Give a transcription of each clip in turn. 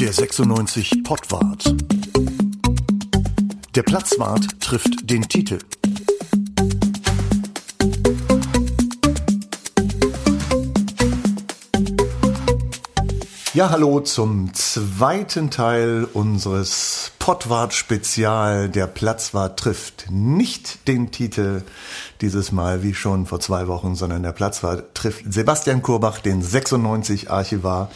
Der 96 Pottwart. Der Platzwart trifft den Titel. Ja, hallo zum zweiten Teil unseres Pottwart-Spezial. Der Platzwart trifft nicht den Titel dieses Mal wie schon vor zwei Wochen, sondern der Platzwart trifft Sebastian Kurbach, den 96 Archivar.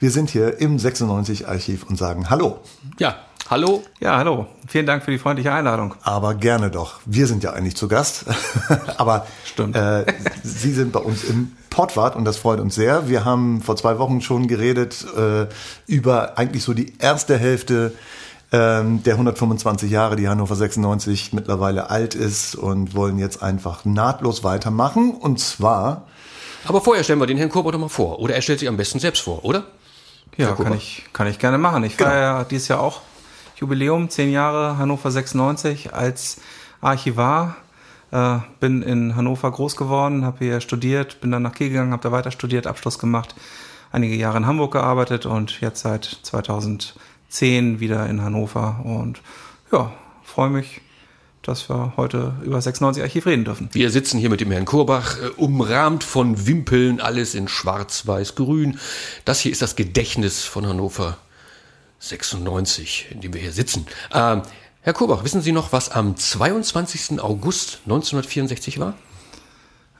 Wir sind hier im 96 Archiv und sagen Hallo. Ja, hallo. Ja, hallo. Vielen Dank für die freundliche Einladung. Aber gerne doch. Wir sind ja eigentlich zu Gast. Aber Stimmt. Äh, Sie sind bei uns im Portwart und das freut uns sehr. Wir haben vor zwei Wochen schon geredet äh, über eigentlich so die erste Hälfte ähm, der 125 Jahre, die Hannover 96 mittlerweile alt ist und wollen jetzt einfach nahtlos weitermachen. Und zwar Aber vorher stellen wir den Herrn Kurber doch mal vor. Oder er stellt sich am besten selbst vor, oder? Ja, kann ich, kann ich gerne machen. Ich Genau. war ja dieses Jahr auch Jubiläum, zehn Jahre Hannover 96 als Archivar. Äh, bin in Hannover groß geworden, habe hier studiert, bin dann nach Kiel gegangen, habe da weiter studiert, Abschluss gemacht, einige Jahre in Hamburg gearbeitet und jetzt seit 2010 wieder in Hannover. Und ja, freue mich, dass wir heute über 96 Archiv reden dürfen. Wir sitzen hier mit dem Herrn Kurbach, äh, umrahmt von Wimpeln, alles in schwarz-weiß-grün. Das hier ist das Gedächtnis von Hannover 96, in dem wir hier sitzen. Ähm, Herr Kurbach, wissen Sie noch, was am 22. August 1964 war?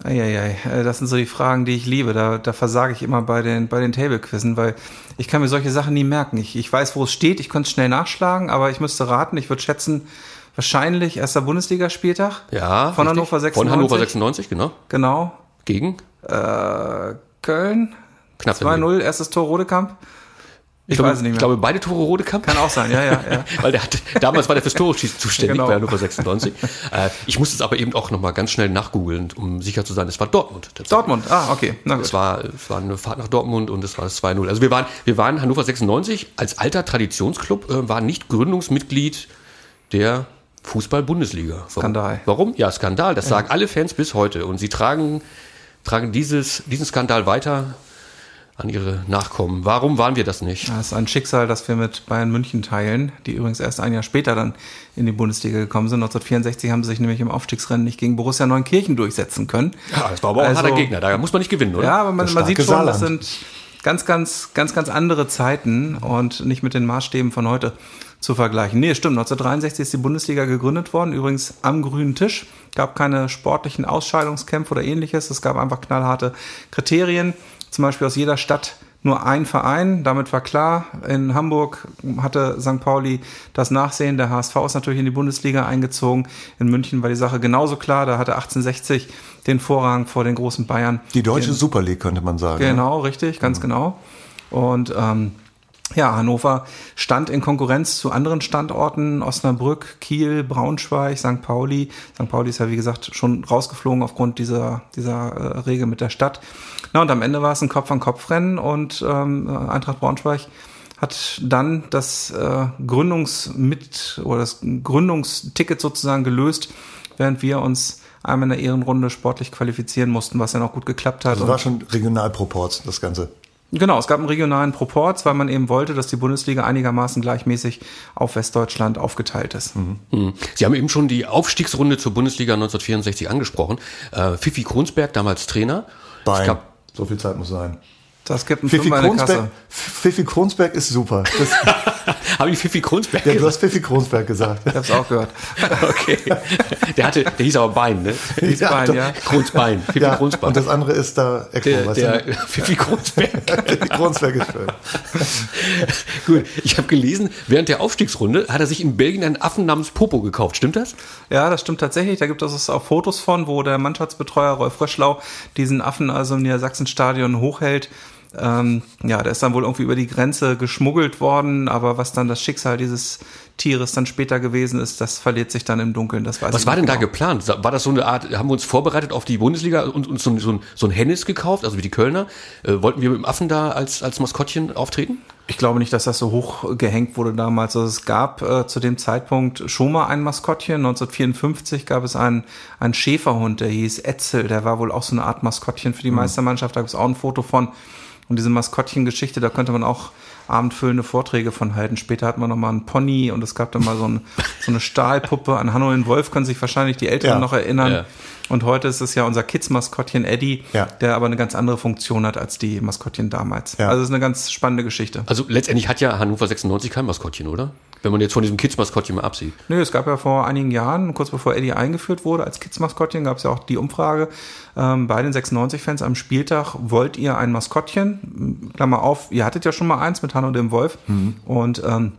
Eieiei, äh, das sind so die Fragen, die ich liebe. Da, da versage ich immer bei den, bei den Table-Quizzen, weil ich kann mir solche Sachen nie merken. Ich, ich weiß, wo es steht, ich könnte es schnell nachschlagen, aber ich müsste raten, ich würde schätzen, wahrscheinlich erster Bundesligaspieltag. Ja. Von richtig. Hannover 96. Von Hannover 96, genau. Genau. Gegen? Äh, Köln. Knapp 2-0, erstes Tor Rodekamp. Ich, glaube, weiß es nicht mehr. Ich glaube, beide Tore Rodekamp. Kann auch sein, ja, ja, ja. Weil der hatte, damals war der fürs Tore-Schießen zuständig Genau. bei Hannover 96. äh, ich musste es aber eben auch nochmal ganz schnell nachgoogeln, um sicher zu sein, es war Dortmund. Dortmund, ah, okay. Na gut. Es war, es war eine Fahrt nach Dortmund und es war das 2-0. Also wir waren, wir waren Hannover 96 als alter Traditionsclub, äh, war nicht Gründungsmitglied der Fußball-Bundesliga. Skandal. Warum? Ja, Skandal. Das sagen alle Fans bis heute. Und sie tragen, tragen dieses, diesen Skandal weiter an ihre Nachkommen. Warum waren wir das nicht? Das ist ein Schicksal, das wir mit Bayern München teilen, die übrigens erst ein Jahr später dann in die Bundesliga gekommen sind. 1964 haben sie sich nämlich im Aufstiegsrennen nicht gegen Borussia Neunkirchen durchsetzen können. Ja, das war aber auch ein Also- harter Gegner. Da muss man nicht gewinnen, oder? Ja, aber man, Das man sieht schon, das Saarland. sind ganz, ganz, ganz, ganz andere Zeiten und nicht mit den Maßstäben von heute zu vergleichen. Nee, stimmt. 1963 ist die Bundesliga gegründet worden, übrigens am grünen Tisch. Gab keine sportlichen Ausscheidungskämpfe oder ähnliches. Es gab einfach knallharte Kriterien. Zum Beispiel aus jeder Stadt nur ein Verein. Damit war klar, in Hamburg hatte St. Pauli das Nachsehen. Der HSV ist natürlich in die Bundesliga eingezogen. In München war die Sache genauso klar. Da hatte 1860 den Vorrang vor den großen Bayern. die deutsche Super League, könnte man sagen. Genau, richtig, ganz genau. Und ähm, ja, Hannover stand in Konkurrenz zu anderen Standorten, Osnabrück, Kiel, Braunschweig, St. Pauli. St. Pauli ist ja, wie gesagt, schon rausgeflogen aufgrund dieser, dieser äh, Regel mit der Stadt. Na, und am Ende war es ein Kopf-an-Kopf-Rennen und ähm, Eintracht Braunschweig hat dann das äh, Gründungsmit oder das Gründungsticket sozusagen gelöst, während wir uns einmal in der Ehrenrunde sportlich qualifizieren mussten, was dann auch gut geklappt hat. Also Und- war schon Regionalproports, das Ganze. Genau, es gab einen regionalen Proporz, weil man eben wollte, dass die Bundesliga einigermaßen gleichmäßig auf Westdeutschland aufgeteilt ist. Hm. Sie haben eben schon die Aufstiegsrunde zur Bundesliga 1964 angesprochen. Äh, Fifi Kronsberg, damals Trainer. Bein. Ich glaub, so viel Zeit muss sein. Das gibt einen Pfiffi Fünfer in der Kronsberg, Kasse. Pfiffi Kronsberg ist super. Das, habe ich Fifi Kronsberg ja, du gesagt? hast Pfiffi Kronsberg gesagt. Ich hab's auch gehört. Okay. Der hatte, der hieß aber Bein, ne? Hieß Bein, doch. ja. Kronsbein. Fifi Ja, Kronsbein. und das andere ist da Echo, der, weißt der du? Fifi Kronsberg. Pfiffi Kronsberg ist schön. Gut, ich habe gelesen, während der Aufstiegsrunde hat er sich in Belgien einen Affen namens Popo gekauft. Stimmt das? Ja, das stimmt tatsächlich. Da gibt es auch Fotos von, wo der Mannschaftsbetreuer Rolf Röschlau diesen Affen also im Niedersachsenstadion hochhält. Ähm, ja, der ist dann wohl irgendwie über die Grenze geschmuggelt worden, aber was dann das Schicksal dieses Tieres dann später gewesen ist, das verliert sich dann im Dunkeln. Das weiß Was war denn da genau. geplant? War das so eine Art, haben wir uns vorbereitet auf die Bundesliga und uns so, so, ein- so ein Hennis gekauft, also wie die Kölner? Äh, wollten wir mit dem Affen da als, als Maskottchen auftreten? Ich glaube nicht, dass das so hoch gehängt wurde damals. Also es gab äh, zu dem Zeitpunkt schon mal ein Maskottchen. 1954 gab es einen, einen Schäferhund, der hieß Etzel. Der war wohl auch so eine Art Maskottchen für die Meistermannschaft. Da gibt es auch ein Foto von. Und diese Maskottchengeschichte, da könnte man auch abendfüllende Vorträge von halten. Später hatten wir nochmal einen Pony und es gab dann mal so, ein, so eine Stahlpuppe. An Hanno den Wolf können sich wahrscheinlich die Älteren Ja. noch erinnern. Ja. Und heute ist es ja unser Kids-Maskottchen Eddie, Ja. der aber eine ganz andere Funktion hat als die Maskottchen damals. Ja. Also es ist eine ganz spannende Geschichte. Also letztendlich hat ja Hannover 96 kein Maskottchen, oder? Wenn man jetzt von diesem Kids-Maskottchen mal absieht. Nö, es gab ja vor einigen Jahren, kurz bevor Eddie eingeführt wurde als Kids-Maskottchen, gab es ja auch die Umfrage ähm, bei den 96-Fans am Spieltag, wollt ihr ein Maskottchen? Klammer auf, ihr hattet ja schon mal eins mit Hanno dem Wolf. Und ähm,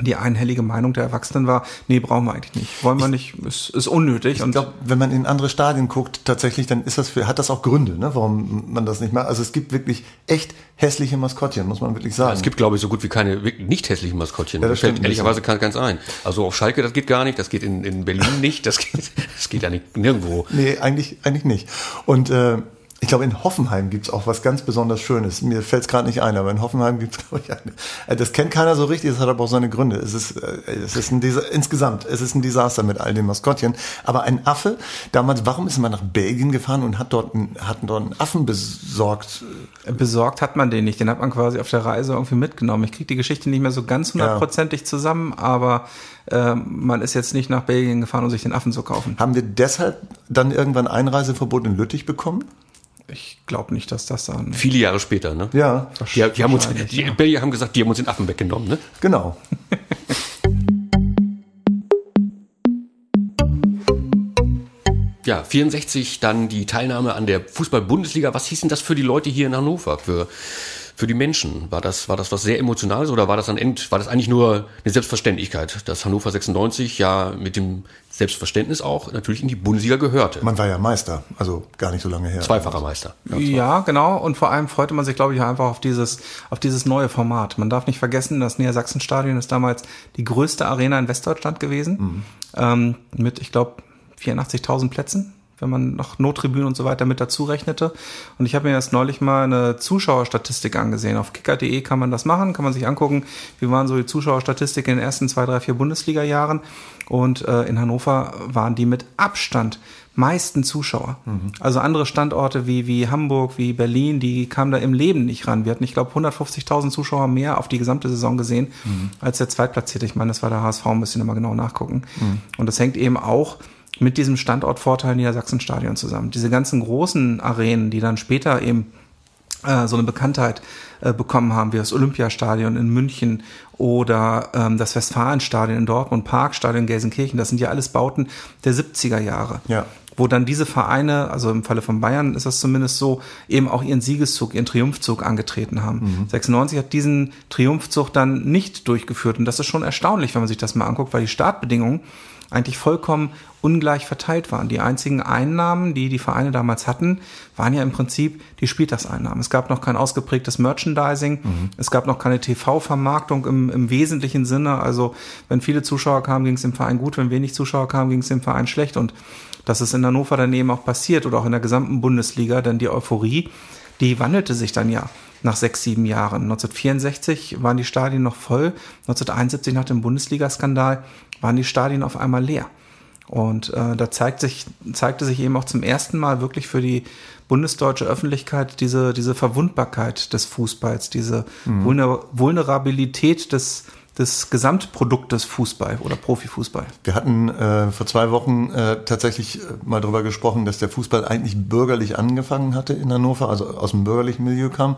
die einhellige Meinung der Erwachsenen war, nee, brauchen wir eigentlich nicht. Wollen wir nicht, ist, ist unnötig. Ich und glaube, wenn man in andere Stadien guckt, tatsächlich, dann ist das für, hat das auch Gründe, ne, warum man das nicht macht. Also es gibt wirklich echt hässliche Maskottchen, muss man wirklich sagen. Es gibt, glaube ich, so gut wie keine wirklich nicht hässlichen Maskottchen. Ja, das Fällt stimmt ehrlicherweise kein, ganz ein. Also auf Schalke, das geht gar nicht, das geht in, in Berlin nicht, das geht, das geht ja nicht, nirgendwo. Nee, eigentlich, eigentlich nicht. Und äh, ich glaube, in Hoffenheim gibt's auch was ganz besonders Schönes. Mir fällt's es gerade nicht ein, aber in Hoffenheim gibt's glaube ich, eine. Äh, Das kennt keiner so richtig, das hat aber auch seine Gründe. Es ist, äh, es ist ein Desa insgesamt, es ist ein Desaster mit all den Maskottchen. Aber ein Affe, damals, warum ist man nach Belgien gefahren und hat dort, einen, hat dort einen Affen besorgt? besorgt hat man den nicht. Den hat man quasi auf der Reise irgendwie mitgenommen. Ich kriege die Geschichte nicht mehr so ganz hundertprozentig zusammen, aber äh, man ist jetzt nicht nach Belgien gefahren, um sich den Affen zu kaufen. Haben wir deshalb dann irgendwann Einreiseverbot in Lüttich bekommen? Ich glaube nicht, dass das dann. Viele Jahre später, ne? Ja, Die, die haben uns, die ja. Belgier haben gesagt, die haben uns den Affen weggenommen, ne? genau. Ja, 64 dann die Teilnahme an der Fußball-Bundesliga. Was hieß denn das für die Leute hier in Hannover, für, für die Menschen? War das, war das was sehr Emotionales oder war das an End, war das eigentlich nur eine Selbstverständlichkeit, dass Hannover 96 ja mit dem Selbstverständnis auch natürlich in die Bundesliga gehörte? Man war ja Meister, also gar nicht so lange her. Zweifacher Meister. Ja, genau. Und vor allem freute man sich, glaube ich, einfach auf dieses, auf dieses neue Format. Man darf nicht vergessen, das Niedersachsenstadion ist damals die größte Arena in Westdeutschland gewesen. Ähm, mit, ich glaube, 84.000 Plätzen, wenn man noch Nottribünen und so weiter mit dazu rechnete. Und ich habe mir erst neulich mal eine Zuschauerstatistik angesehen. Auf kicker.de kann man das machen, kann man sich angucken, wie waren so die Zuschauerstatistik in den ersten zwei, drei, vier Bundesliga-Jahren. Und äh, in Hannover waren die mit Abstand meisten Zuschauer. Also andere Standorte wie, wie Hamburg, wie Berlin, die kamen da im Leben nicht ran. Wir hatten, ich glaube, 150.000 Zuschauer mehr auf die gesamte Saison gesehen als der Zweitplatzierte. Ich meine, das war der HSV, müssen wir mal genau nachgucken. Und das hängt eben auch mit diesem Standortvorteil Niedersachsenstadion zusammen. Diese ganzen großen Arenen, die dann später eben äh, so eine Bekanntheit äh, bekommen haben, wie das Olympiastadion in München oder ähm, das Westfalenstadion in Dortmund, Parkstadion in Gelsenkirchen, das sind ja alles Bauten der 70er Jahre. Ja. Wo dann diese Vereine, also im Falle von Bayern ist das zumindest so, eben auch ihren Siegeszug, ihren Triumphzug angetreten haben. 96 hat diesen Triumphzug dann nicht durchgeführt und das ist schon erstaunlich, wenn man sich das mal anguckt, weil die Startbedingungen eigentlich vollkommen ungleich verteilt waren. Die einzigen Einnahmen, die die Vereine damals hatten, waren ja im Prinzip die Spieltagseinnahmen. Es gab noch kein ausgeprägtes Merchandising, es gab noch keine TV-Vermarktung im, im wesentlichen Sinne. Also wenn viele Zuschauer kamen, ging es dem Verein gut, wenn wenig Zuschauer kamen, ging es dem Verein schlecht. Und das ist in Hannover dann eben auch passiert oder auch in der gesamten Bundesliga, denn die Euphorie, die wandelte sich dann ja nach sechs, sieben Jahren. 1964 waren die Stadien noch voll. 1971 nach dem Bundesliga-Skandal waren die Stadien auf einmal leer. Und äh, da zeigt sich, zeigte sich eben auch zum ersten Mal wirklich für die bundesdeutsche Öffentlichkeit diese, diese Verwundbarkeit des Fußballs, diese Vulner Vulnerabilität des, des Gesamtproduktes Fußball oder Profifußball. Wir hatten äh, vor zwei Wochen äh, tatsächlich äh, mal darüber gesprochen, dass der Fußball eigentlich bürgerlich angefangen hatte in Hannover, also aus dem bürgerlichen Milieu kam.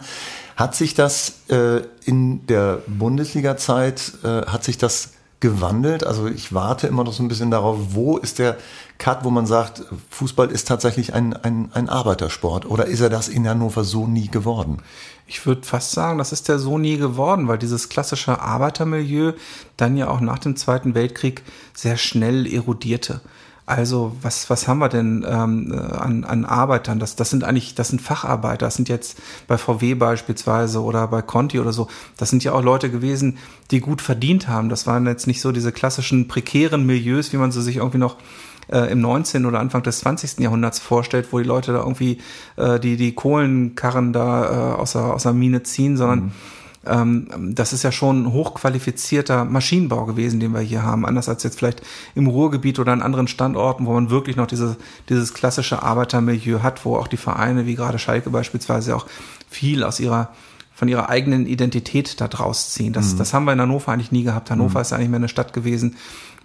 Hat sich das äh, in der Bundesliga-Zeit, äh, hat sich das gewandelt? Also ich warte immer noch so ein bisschen darauf, wo ist der Cut, wo man sagt, Fußball ist tatsächlich ein, ein, ein Arbeitersport oder ist er das in Hannover so nie geworden? Ich würde fast sagen, das ist der so nie geworden, weil dieses klassische Arbeitermilieu dann ja auch nach dem Zweiten Weltkrieg sehr schnell erodierte. Also was, was haben wir denn ähm, äh, an, an Arbeitern? Das, das sind eigentlich, das sind Facharbeiter. Das sind jetzt bei VW beispielsweise oder bei Conti oder so. Das sind ja auch Leute gewesen, die gut verdient haben. Das waren jetzt nicht so diese klassischen prekären Milieus, wie man sie sich irgendwie noch äh, im 19. oder Anfang des 20. Jahrhunderts vorstellt, wo die Leute da irgendwie äh, die, die Kohlenkarren da äh, aus, der, aus der Mine ziehen, sondern ähm, das ist ja schon ein hochqualifizierter Maschinenbau gewesen, den wir hier haben. Anders als jetzt vielleicht im Ruhrgebiet oder an anderen Standorten, wo man wirklich noch diese, dieses klassische Arbeitermilieu hat, wo auch die Vereine, wie gerade Schalke beispielsweise, auch viel aus ihrer von ihrer eigenen Identität da draus ziehen. Das, mhm. das haben wir in Hannover eigentlich nie gehabt. Hannover mhm. ist eigentlich mehr eine Stadt gewesen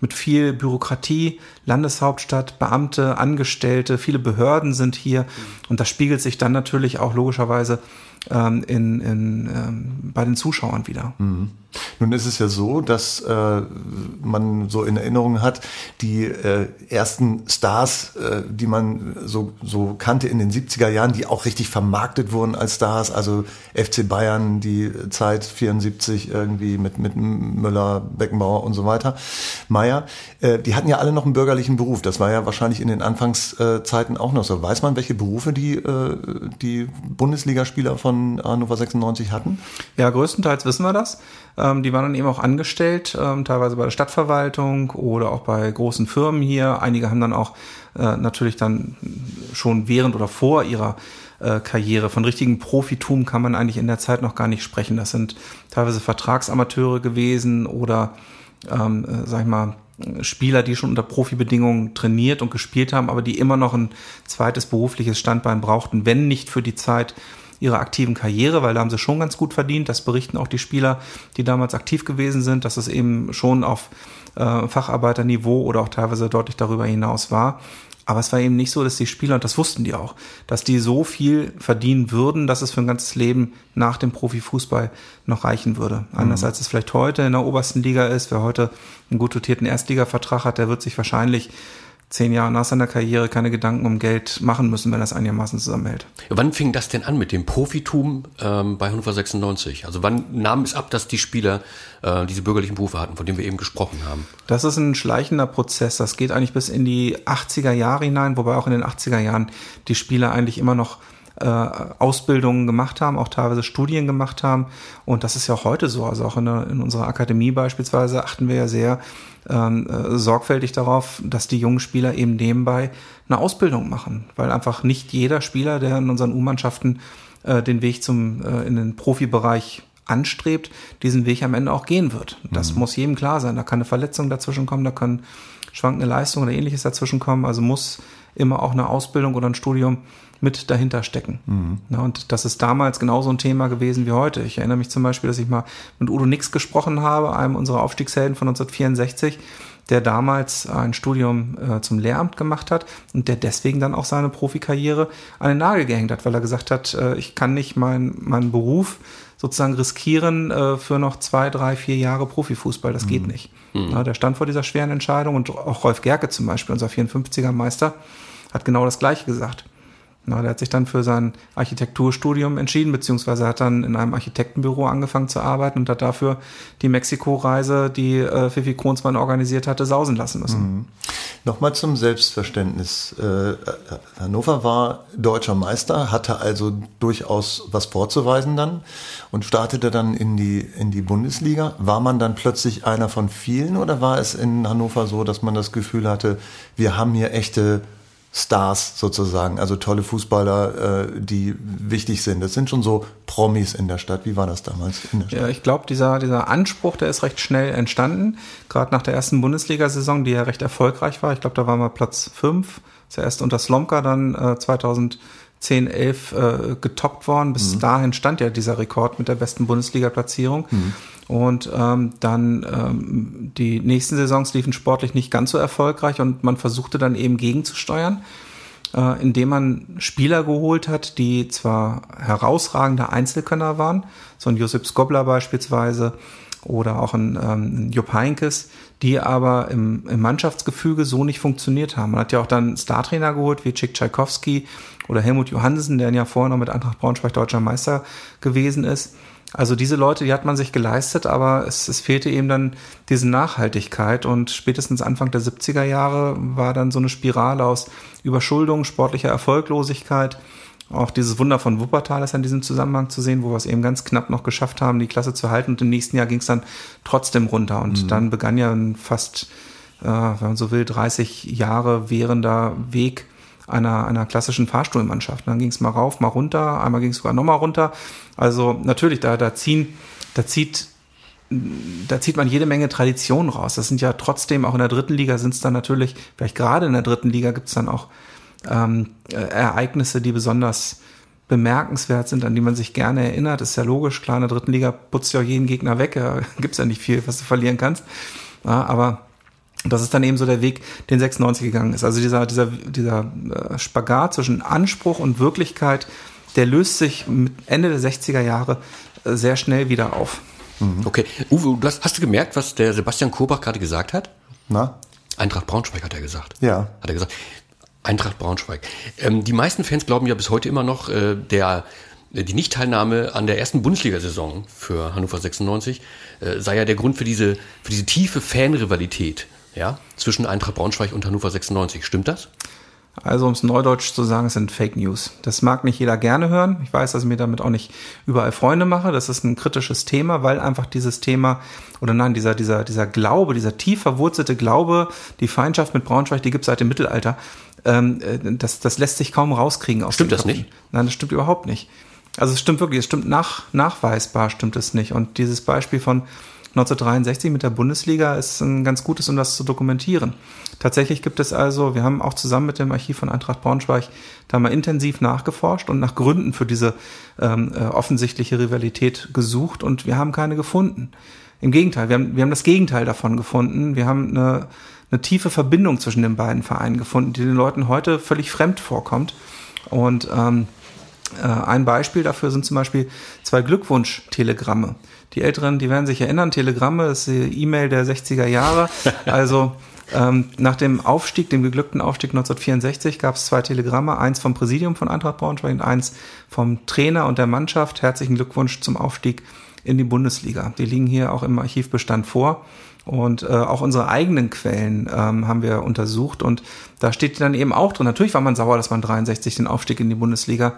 mit viel Bürokratie, Landeshauptstadt, Beamte, Angestellte, viele Behörden sind hier. Mhm. Und das spiegelt sich dann natürlich auch logischerweise ähm, in, in, ähm, bei den Zuschauern wieder. Mhm. Nun ist es ja so, dass äh, man so in Erinnerung hat, die äh, ersten Stars, äh, die man so, so kannte in den 70er Jahren, die auch richtig vermarktet wurden als Stars, also FC Bayern, die Zeit 74 irgendwie mit, mit Müller, Beckenbauer und so weiter, Meier, äh, die hatten ja alle noch einen bürgerlichen Beruf. Das war ja wahrscheinlich in den Anfangszeiten auch noch so. Weiß man, welche Berufe die, äh, die Bundesligaspieler von Hannover 96 hatten? Ja, größtenteils wissen wir das. Ähm, die waren dann eben auch angestellt, ähm, teilweise bei der Stadtverwaltung oder auch bei großen Firmen hier. Einige haben dann auch äh, natürlich dann schon während oder vor ihrer äh, Karriere. Von richtigem Profitum kann man eigentlich in der Zeit noch gar nicht sprechen. Das sind teilweise Vertragsamateure gewesen oder, ähm, äh, sag ich mal, Spieler, die schon unter Profibedingungen trainiert und gespielt haben, aber die immer noch ein zweites berufliches Standbein brauchten, wenn nicht für die Zeit ihrer aktiven Karriere, weil da haben sie schon ganz gut verdient. Das berichten auch die Spieler, die damals aktiv gewesen sind, dass es eben schon auf äh, Facharbeiterniveau oder auch teilweise deutlich darüber hinaus war. Aber es war eben nicht so, dass die Spieler, und das wussten die auch, dass die so viel verdienen würden, dass es für ein ganzes Leben nach dem Profifußball noch reichen würde. Anders mhm. als es vielleicht heute in der obersten Liga ist. Wer heute einen gut dotierten Erstligavertrag hat, der wird sich wahrscheinlich zehn Jahre nach seiner Karriere keine Gedanken um Geld machen müssen, wenn er es einigermaßen zusammenhält. Wann fing das denn an mit dem Profitum ähm, bei Hannover 96? Also wann nahm es ab, dass die Spieler äh, diese bürgerlichen Berufe hatten, von denen wir eben gesprochen haben? Das ist ein schleichender Prozess. Das geht eigentlich bis in die 80er Jahre hinein, wobei auch in den 80er Jahren die Spieler eigentlich immer noch äh, Ausbildungen gemacht haben, auch teilweise Studien gemacht haben. Und das ist ja auch heute so. Also auch in, der, in unserer Akademie beispielsweise achten wir ja sehr ähm, äh, sorgfältig darauf, dass die jungen Spieler eben nebenbei eine Ausbildung machen. Weil einfach nicht jeder Spieler, der in unseren U-Mannschaften äh, den Weg zum äh, in den Profibereich anstrebt, diesen Weg am Ende auch gehen wird. Das mhm. muss jedem klar sein. Da kann eine Verletzung dazwischen kommen, da können schwankende Leistungen oder ähnliches dazwischen kommen. Also muss immer auch eine Ausbildung oder ein Studium mit dahinter stecken. Mhm. Ja, und das ist damals genauso ein Thema gewesen wie heute. Ich erinnere mich zum Beispiel, dass ich mal mit Udo Nix gesprochen habe, einem unserer Aufstiegshelden von 1964, der damals ein Studium äh, zum Lehramt gemacht hat und der deswegen dann auch seine Profikarriere an den Nagel gehängt hat, weil er gesagt hat, äh, ich kann nicht meinen mein Beruf sozusagen riskieren äh, für noch zwei, drei, vier Jahre Profifußball. Das mhm. geht nicht. Mhm. Ja, der stand vor dieser schweren Entscheidung und auch Rolf Gerke zum Beispiel, unser 54er Meister, hat genau das Gleiche gesagt. Na, der hat sich dann für sein Architekturstudium entschieden, beziehungsweise hat dann in einem Architektenbüro angefangen zu arbeiten und hat dafür die Mexiko-Reise, die äh, Fifi Kronsmann organisiert hatte, sausen lassen müssen. Mhm. Nochmal zum Selbstverständnis. Äh, Hannover war deutscher Meister, hatte also durchaus was vorzuweisen dann und startete dann in die, in die Bundesliga. War man dann plötzlich einer von vielen oder war es in Hannover so, dass man das Gefühl hatte, wir haben hier echte Stars sozusagen, also tolle Fußballer, äh, die wichtig sind. Das sind schon so Promis in der Stadt. Wie war das damals in der Stadt? Ja, ich glaube, dieser, dieser Anspruch, der ist recht schnell entstanden. Gerade nach der ersten Bundesliga-Saison, die ja recht erfolgreich war. Ich glaube, da war mal Platz fünf. Zuerst unter Slomka, dann äh, 2010, 11 äh, getoppt worden. Bis mhm. dahin stand ja dieser Rekord mit der besten Bundesliga-Platzierung. Mhm. Und ähm, dann ähm, die nächsten Saisons liefen sportlich nicht ganz so erfolgreich und man versuchte dann eben gegenzusteuern, äh, indem man Spieler geholt hat, die zwar herausragende Einzelkönner waren, so ein Josip Skobler beispielsweise oder auch ein ähm, Jupp Heinkes, die aber im, im Mannschaftsgefüge so nicht funktioniert haben. Man hat ja auch dann Startrainer geholt, wie Chick Tchaikovsky oder Helmut Johansen, der ja vorher noch mit Eintracht Braunschweig deutscher Meister gewesen ist also diese Leute, die hat man sich geleistet, aber es, es fehlte eben dann diese Nachhaltigkeit und spätestens Anfang der 70er Jahre war dann so eine Spirale aus Überschuldung, sportlicher Erfolglosigkeit. Auch dieses Wunder von Wuppertal ist in diesem Zusammenhang zu sehen, wo wir es eben ganz knapp noch geschafft haben, die Klasse zu halten und im nächsten Jahr ging es dann trotzdem runter und mhm. dann begann ja ein fast, äh, wenn man so will, 30 Jahre währender Weg einer, einer klassischen Fahrstuhlmannschaft. Dann ging es mal rauf, mal runter, einmal ging es sogar nochmal runter. Also natürlich, da, da ziehen, da zieht da zieht man jede Menge Traditionen raus. Das sind ja trotzdem, auch in der dritten Liga sind es dann natürlich, vielleicht gerade in der dritten Liga gibt es dann auch ähm, Ereignisse, die besonders bemerkenswert sind, an die man sich gerne erinnert. ist ja logisch, klar, in der dritten Liga putzt ja jeden Gegner weg, ja, gibt's ja nicht viel, was du verlieren kannst. Ja, aber das ist dann eben so der Weg, den 96 gegangen ist. Also dieser, dieser, dieser äh, Spagat zwischen Anspruch und Wirklichkeit, der löst sich mit Ende der 60er Jahre äh, sehr schnell wieder auf. Mhm. Okay. Uwe, hast, hast, du gemerkt, was der Sebastian Kobach gerade gesagt hat? Na? Eintracht Braunschweig hat er gesagt. Ja. Hat er gesagt. Eintracht Braunschweig. Ähm, die meisten Fans glauben ja bis heute immer noch, äh, der äh, die Nichtteilnahme an der ersten Bundesliga-Saison für Hannover 96 äh, sei ja der Grund für diese, für diese tiefe Fanrivalität ja, zwischen Eintracht Braunschweig und Hannover 96. Stimmt das? Also um es neudeutsch zu sagen, es sind Fake News. Das mag nicht jeder gerne hören. Ich weiß, dass ich mir damit auch nicht überall Freunde mache. Das ist ein kritisches Thema, weil einfach dieses Thema oder nein, dieser, dieser, dieser Glaube, dieser tief verwurzelte Glaube, die Feindschaft mit Braunschweig, die gibt es seit dem Mittelalter. Ähm, äh, das, das lässt sich kaum rauskriegen aus Stimmt das nicht? Nein, das stimmt überhaupt nicht. Also es stimmt wirklich, es stimmt nach, nachweisbar stimmt es nicht. Und dieses Beispiel von 1963 mit der Bundesliga ist ein ganz gutes, um das zu dokumentieren. Tatsächlich gibt es also, wir haben auch zusammen mit dem Archiv von Eintracht Braunschweig da mal intensiv nachgeforscht und nach Gründen für diese ähm, äh, offensichtliche Rivalität gesucht und wir haben keine gefunden. Im Gegenteil, wir haben, wir haben das Gegenteil davon gefunden. Wir haben eine, eine tiefe Verbindung zwischen den beiden Vereinen gefunden, die den Leuten heute völlig fremd vorkommt. Und ähm, äh, ein Beispiel dafür sind zum Beispiel zwei Glückwunsch-Telegramme. Die Älteren, die werden sich erinnern, Telegramme ist die E-Mail der 60er Jahre. Also ähm, nach dem Aufstieg, dem geglückten Aufstieg 1964, gab es zwei Telegramme, eins vom Präsidium von Eintracht Braunschweig und eins vom Trainer und der Mannschaft. Herzlichen Glückwunsch zum Aufstieg in die Bundesliga. Die liegen hier auch im Archivbestand vor. Und äh, auch unsere eigenen Quellen ähm, haben wir untersucht und da steht dann eben auch drin. Natürlich war man sauer, dass man 63 den Aufstieg in die Bundesliga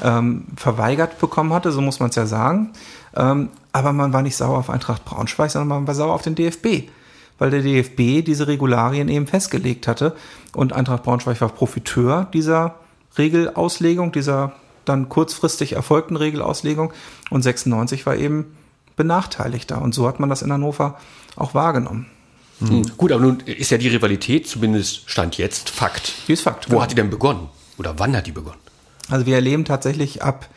ähm, verweigert bekommen hatte, so muss man es ja sagen. Ähm, aber man war nicht sauer auf Eintracht Braunschweig, sondern man war sauer auf den DFB, weil der DFB diese Regularien eben festgelegt hatte und Eintracht Braunschweig war Profiteur dieser Regelauslegung, dieser dann kurzfristig erfolgten Regelauslegung und 96 war eben benachteiligter und so hat man das in Hannover auch wahrgenommen. Mhm. Gut, aber nun ist ja die Rivalität zumindest Stand jetzt Fakt. Die ist Fakt. Wo genau. hat die denn begonnen? Oder wann hat die begonnen? Also wir erleben tatsächlich ab,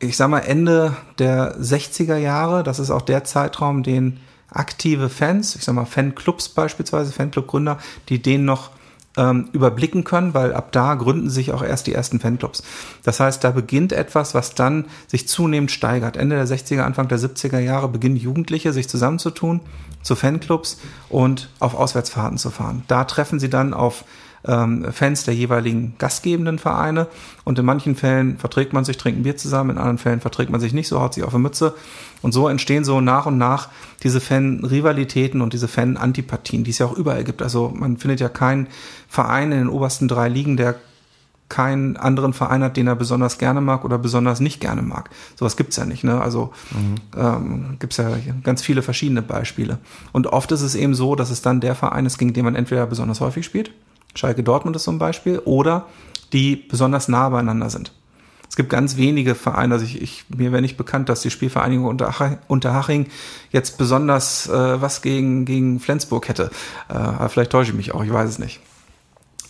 ich sag mal, Ende der 60er Jahre, das ist auch der Zeitraum, den aktive Fans, ich sag mal Fanclubs beispielsweise, Fanclubgründer, die den noch ähm, überblicken können, weil ab da gründen sich auch erst die ersten Fanclubs. Das heißt, da beginnt etwas, was dann sich zunehmend steigert. Ende der 60er, Anfang der 70er Jahre beginnen Jugendliche sich zusammenzutun zu Fanclubs und auf Auswärtsfahrten zu fahren. Da treffen sie dann auf ähm, Fans der jeweiligen gastgebenden Vereine. Und in manchen Fällen verträgt man sich, trinkt ein Bier zusammen, in anderen Fällen verträgt man sich nicht so, haut sich auf eine Mütze. Und so entstehen so nach und nach diese Fan-Rivalitäten und diese Fan-Antipathien, die es ja auch überall gibt. Also man findet ja keinen Verein in den obersten drei Ligen, der keinen anderen Verein hat, den er besonders gerne mag oder besonders nicht gerne mag. Sowas gibt's ja nicht. Ne? Also mhm. ähm, gibt ja ganz viele verschiedene Beispiele. Und oft ist es eben so, dass es dann der Verein ist, gegen den man entweder besonders häufig spielt Schalke Dortmund ist ein Beispiel, oder die besonders nah beieinander sind. Es gibt ganz wenige Vereine, also ich, ich, mir wäre nicht bekannt, dass die Spielvereinigung unter, Unterhaching jetzt besonders äh, was gegen, gegen Flensburg hätte. Äh, aber vielleicht täusche ich mich auch, ich weiß es nicht.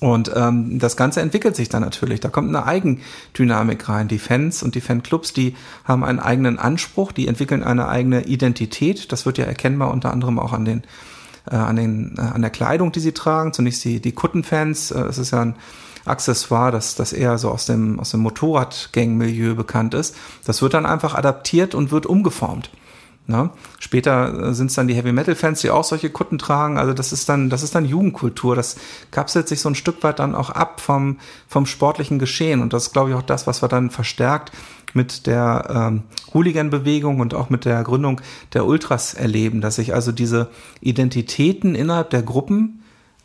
Und ähm, das Ganze entwickelt sich dann natürlich. Da kommt eine Eigendynamik rein. Die Fans und die Fanclubs, die haben einen eigenen Anspruch, die entwickeln eine eigene Identität. Das wird ja erkennbar unter anderem auch an den äh, an, den, äh, an der Kleidung, die sie tragen. Zunächst die, die Kuttenfans, äh, es ist ja ein Accessoire, das, das eher so aus dem, aus dem Motorradgang-Milieu bekannt ist. Das wird dann einfach adaptiert und wird umgeformt. Ne? Später äh, sind es dann die Heavy Metal Fans, die auch solche Kutten tragen. Also das ist dann, das ist dann Jugendkultur. Das kapselt sich so ein Stück weit dann auch ab vom, vom sportlichen Geschehen. Und das ist, glaube ich, auch das, was wir dann verstärkt mit der ähm, Hooligan-Bewegung und auch mit der Gründung der Ultras erleben, dass sich also diese Identitäten innerhalb der Gruppen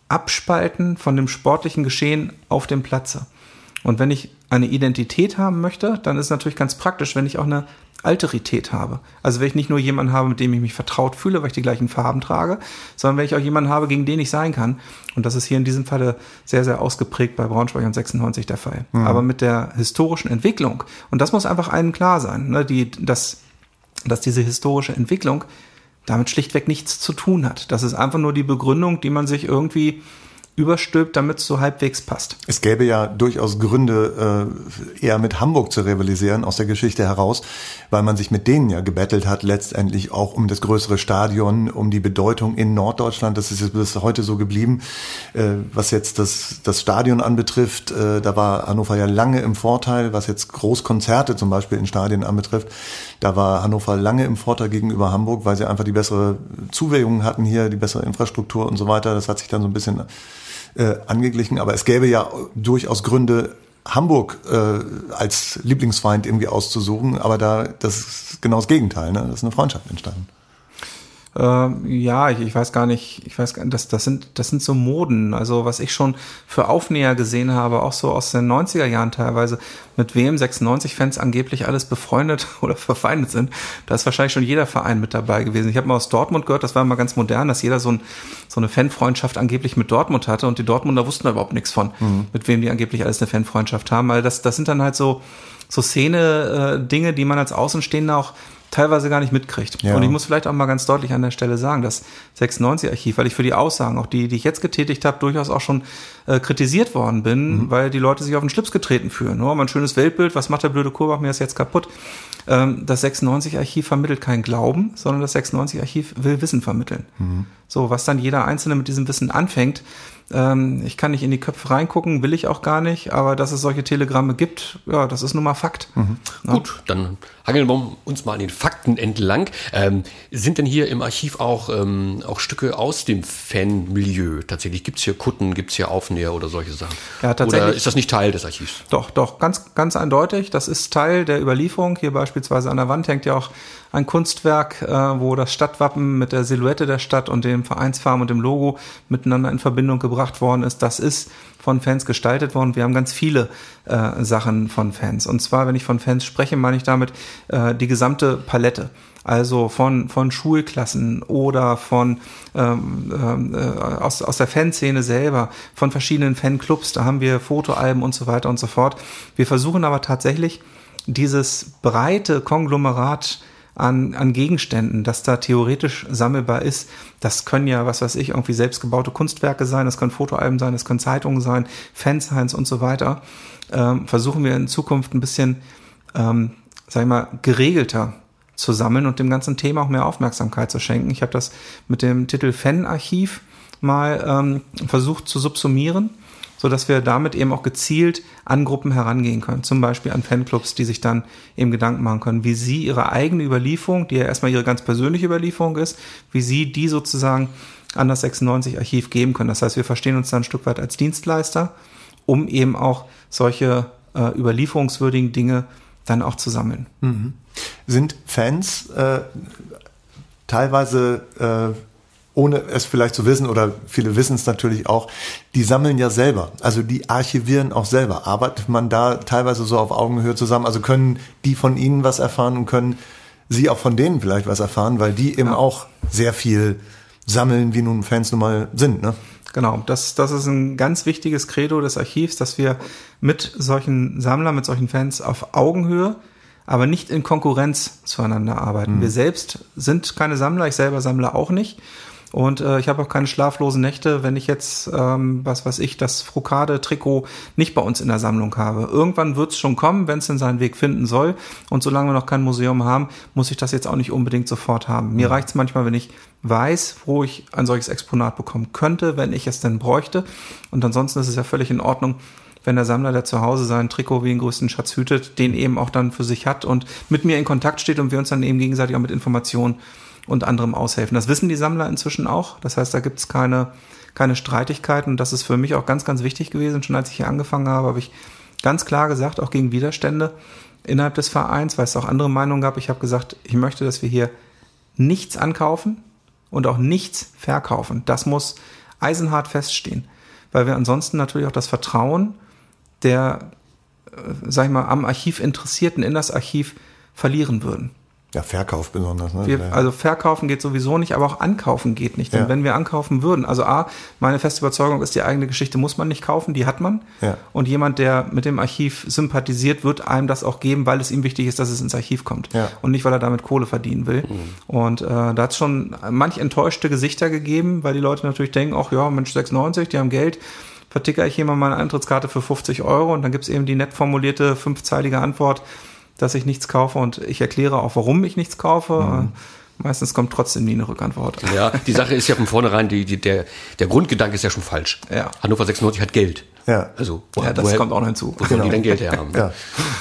abspalten von dem sportlichen Geschehen auf dem Platze. Und wenn ich eine Identität haben möchte, dann ist natürlich ganz praktisch, wenn ich auch eine Alterität habe. Also wenn ich nicht nur jemanden habe, mit dem ich mich vertraut fühle, weil ich die gleichen Farben trage, sondern wenn ich auch jemanden habe, gegen den ich sein kann. Und das ist hier in diesem Falle sehr, sehr ausgeprägt bei Braunschweig und 96 der Fall. Mhm. Aber mit der historischen Entwicklung, und das muss einfach allen klar sein, ne, die, dass, dass diese historische Entwicklung damit schlichtweg nichts zu tun hat. Das ist einfach nur die Begründung, die man sich irgendwie überstülpt, damit es so halbwegs passt. Es gäbe ja durchaus Gründe, äh, eher mit Hamburg zu rivalisieren aus der Geschichte heraus, weil man sich mit denen ja gebettelt hat, letztendlich auch um das größere Stadion, um die Bedeutung in Norddeutschland. Das ist bis heute so geblieben. Äh, was jetzt das, das Stadion anbetrifft, äh, da war Hannover ja lange im Vorteil, was jetzt Großkonzerte zum Beispiel in Stadien anbetrifft. Da war Hannover lange im Vorteil gegenüber Hamburg, weil sie einfach die bessere Zuwägungen hatten hier, die bessere Infrastruktur und so weiter. Das hat sich dann so ein bisschen äh, angeglichen, aber es gäbe ja durchaus Gründe, Hamburg äh, als Lieblingsfeind irgendwie auszusuchen, aber da das ist genau das Gegenteil, ne? Das ist eine Freundschaft entstanden. Ähm, ja, ich, ich, weiß gar nicht, ich weiß gar nicht, das, das, sind, das sind so Moden. Also was ich schon für Aufnäher gesehen habe, auch so aus den 90er Jahren teilweise, mit wem 96-Fans angeblich alles befreundet oder verfeindet sind. Da ist wahrscheinlich schon jeder Verein mit dabei gewesen. Ich habe mal aus Dortmund gehört, das war mal ganz modern, dass jeder so, ein, so eine Fanfreundschaft angeblich mit Dortmund hatte und die Dortmunder wussten da überhaupt nichts von, mhm. mit wem die angeblich alles eine Fanfreundschaft haben. Weil das, das sind dann halt so, so Szene-Dinge, äh, die man als Außenstehender auch teilweise gar nicht mitkriegt. Ja. Und ich muss vielleicht auch mal ganz deutlich an der Stelle sagen, das 96-Archiv, weil ich für die Aussagen, auch die, die ich jetzt getätigt habe, durchaus auch schon äh, kritisiert worden bin, mhm. weil die Leute sich auf den Schlips getreten fühlen. Oh, mein schönes Weltbild, was macht der blöde Kurbach mir das jetzt kaputt? Ähm, das 96-Archiv vermittelt kein Glauben, sondern das 96-Archiv will Wissen vermitteln. Mhm. So, was dann jeder Einzelne mit diesem Wissen anfängt, ähm, ich kann nicht in die Köpfe reingucken, will ich auch gar nicht, aber dass es solche Telegramme gibt, ja, das ist nun mal Fakt. Mhm. Ja. Gut, dann hangeln wir uns mal an den Fakten entlang. Ähm, sind denn hier im Archiv auch, ähm, auch Stücke aus dem Fanmilieu? Tatsächlich gibt es hier Kutten, gibt es hier Aufnäher oder solche Sachen? Ja, tatsächlich. Oder ist das nicht Teil des Archivs? Doch, doch, ganz, ganz eindeutig. Das ist Teil der Überlieferung. Hier beispielsweise an der Wand hängt ja auch ein Kunstwerk, äh, wo das Stadtwappen mit der Silhouette der Stadt und dem Vereinsfarben und dem Logo miteinander in Verbindung gebracht worden ist. Das ist von Fans gestaltet worden. Wir haben ganz viele äh, Sachen von Fans. Und zwar, wenn ich von Fans spreche, meine ich damit äh, die gesamte Palette. Also von, von Schulklassen oder von ähm, äh, aus, aus der Fanszene selber, von verschiedenen Fanclubs, da haben wir Fotoalben und so weiter und so fort. Wir versuchen aber tatsächlich dieses breite Konglomerat an, an Gegenständen, das da theoretisch sammelbar ist. Das können ja, was weiß ich, irgendwie selbstgebaute Kunstwerke sein, das können Fotoalben sein, das können Zeitungen sein, Fansigns und so weiter. Ähm, versuchen wir in Zukunft ein bisschen, ähm, sag ich mal, geregelter zu sammeln und dem ganzen Thema auch mehr Aufmerksamkeit zu schenken. Ich habe das mit dem Titel Fanarchiv mal ähm, versucht zu subsumieren so dass wir damit eben auch gezielt an Gruppen herangehen können. Zum Beispiel an Fanclubs, die sich dann eben Gedanken machen können, wie sie ihre eigene Überlieferung, die ja erstmal ihre ganz persönliche Überlieferung ist, wie sie die sozusagen an das 96 Archiv geben können. Das heißt, wir verstehen uns dann ein Stück weit als Dienstleister, um eben auch solche äh, überlieferungswürdigen Dinge dann auch zu sammeln. Mhm. Sind Fans äh, teilweise äh ohne es vielleicht zu wissen, oder viele wissen es natürlich auch, die sammeln ja selber. Also die archivieren auch selber. Arbeitet man da teilweise so auf Augenhöhe zusammen? Also können die von ihnen was erfahren und können sie auch von denen vielleicht was erfahren, weil die eben ja. auch sehr viel sammeln, wie nun Fans nun mal sind, ne? Genau, das, das ist ein ganz wichtiges Credo des Archivs, dass wir mit solchen Sammlern, mit solchen Fans auf Augenhöhe, aber nicht in Konkurrenz zueinander arbeiten. Mhm. Wir selbst sind keine Sammler, ich selber sammle auch nicht. Und äh, ich habe auch keine schlaflosen Nächte, wenn ich jetzt, ähm, was weiß ich, das Frokade-Trikot nicht bei uns in der Sammlung habe. Irgendwann wird es schon kommen, wenn es denn seinen Weg finden soll. Und solange wir noch kein Museum haben, muss ich das jetzt auch nicht unbedingt sofort haben. Mir reicht es manchmal, wenn ich weiß, wo ich ein solches Exponat bekommen könnte, wenn ich es denn bräuchte. Und ansonsten ist es ja völlig in Ordnung, wenn der Sammler, der zu Hause sein Trikot wie den größten Schatz hütet, den eben auch dann für sich hat und mit mir in Kontakt steht und wir uns dann eben gegenseitig auch mit Informationen und anderem aushelfen. Das wissen die Sammler inzwischen auch. Das heißt, da gibt es keine, keine Streitigkeiten. Und das ist für mich auch ganz, ganz wichtig gewesen. Schon als ich hier angefangen habe, habe ich ganz klar gesagt, auch gegen Widerstände innerhalb des Vereins, weil es auch andere Meinungen gab. Ich habe gesagt, ich möchte, dass wir hier nichts ankaufen und auch nichts verkaufen. Das muss eisenhart feststehen, weil wir ansonsten natürlich auch das Vertrauen der, äh, sag ich mal, am Archiv Interessierten in das Archiv verlieren würden. Ja, Verkauf besonders. Ne? Wir, also verkaufen geht sowieso nicht, aber auch ankaufen geht nicht. Denn Ja. wenn wir ankaufen würden, also A, meine feste Überzeugung ist, die eigene Geschichte muss man nicht kaufen, die hat man. Ja. Und jemand, der mit dem Archiv sympathisiert, wird einem das auch geben, weil es ihm wichtig ist, dass es ins Archiv kommt. Ja. Und nicht, weil er damit Kohle verdienen will. Und äh, da hat es schon manch enttäuschte Gesichter gegeben, weil die Leute natürlich denken, ach ja, Mensch, 96, die haben Geld. Verticker ich mal meine Eintrittskarte für 50 Euro und dann gibt's eben die nett formulierte fünfzeilige Antwort, dass ich nichts kaufe und ich erkläre auch, warum ich nichts kaufe. Mhm. Äh, Meistens kommt trotzdem nie eine Rückantwort. Ja, die Sache ist ja von vornherein, die, die, der, der Grundgedanke ist ja schon falsch. Ja. Hannover 96 hat Geld. Ja. Also, Ja, das kommt auch noch hinzu. Wo sollen die denn Geld her haben? Ja.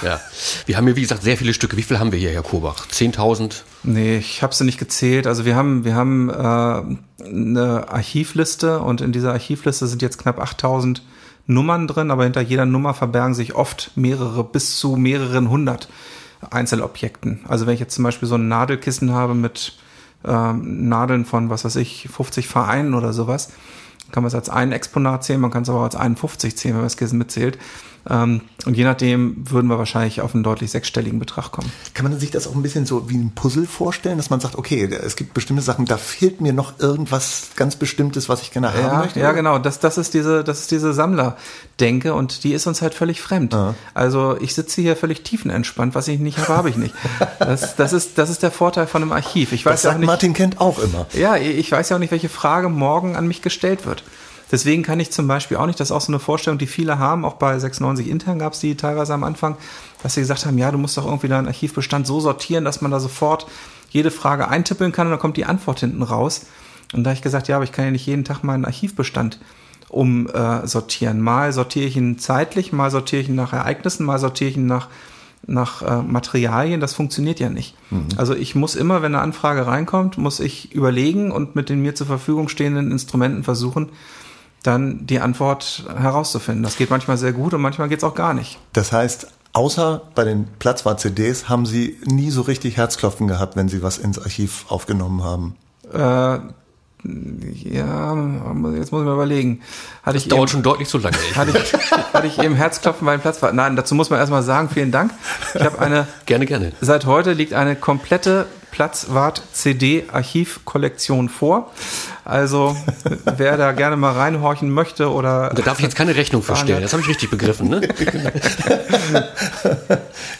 ja. Wir haben hier, wie gesagt, sehr viele Stücke. Wie viel haben wir hier, Herr Kobach? 10.000? Nee, ich habe sie nicht gezählt. Also wir haben, wir haben äh, eine Archivliste und in dieser Archivliste sind jetzt knapp 8000 Nummern drin, aber hinter jeder Nummer verbergen sich oft mehrere, bis zu mehreren hundert Einzelobjekten. Also wenn ich jetzt zum Beispiel so ein Nadelkissen habe mit ähm, Nadeln von, was weiß ich, 50 Vereinen oder sowas, kann man es als ein Exponat zählen, man kann es aber auch als 51 zählen, wenn man das Kissen mitzählt. Ähm, und je nachdem würden wir wahrscheinlich auf einen deutlich sechsstelligen Betrag kommen. Kann man sich das auch ein bisschen so wie ein Puzzle vorstellen, dass man sagt, okay, es gibt bestimmte Sachen, da fehlt mir noch irgendwas ganz Bestimmtes, was ich gerne haben Ja, möchte? ja, genau. Das, das ist diese, das ist diese Sammlerdenke und die ist uns halt völlig fremd. Also ich sitze hier völlig tiefenentspannt, was ich nicht habe, habe ich nicht. Das, das ist, das ist der Vorteil von einem Archiv. Ich weiß Das ja auch nicht, Martin Kent auch immer. ja, ich weiß ja auch nicht, welche Frage morgen an mich gestellt wird. Deswegen kann ich zum Beispiel auch nicht, das ist auch so eine Vorstellung, die viele haben, auch bei 96 intern gab es die teilweise am Anfang, dass sie gesagt haben, ja, du musst doch irgendwie deinen Archivbestand so sortieren, dass man da sofort jede Frage eintippeln kann und dann kommt die Antwort hinten raus. Und da habe ich gesagt, ja, aber ich kann ja nicht jeden Tag meinen Archivbestand umsortieren. Äh, mal sortiere ich ihn zeitlich, mal sortiere ich ihn nach Ereignissen, mal sortiere ich ihn nach nach äh, Materialien, das funktioniert ja nicht. Also ich muss immer, wenn eine Anfrage reinkommt, muss ich überlegen und mit den mir zur Verfügung stehenden Instrumenten versuchen, dann die Antwort herauszufinden. Das geht manchmal sehr gut und manchmal geht es auch gar nicht. Das heißt, außer bei den Platzwart-CDs haben Sie nie so richtig Herzklopfen gehabt, wenn Sie was ins Archiv aufgenommen haben. Äh, ja, jetzt muss ich mal überlegen. Hatte Das ich dauert eben, schon deutlich zu lange. hatte ich, hatte ich eben Herzklopfen bei dem Platz. Nein, dazu muss man erstmal sagen, vielen Dank. Ich habe eine gerne, gerne. Seit heute liegt eine komplette Platzwart CD Archivkollektion vor. Also wer da gerne mal reinhorchen möchte oder Da darf ich jetzt keine Rechnung für stellen. Das habe ich richtig begriffen, ne?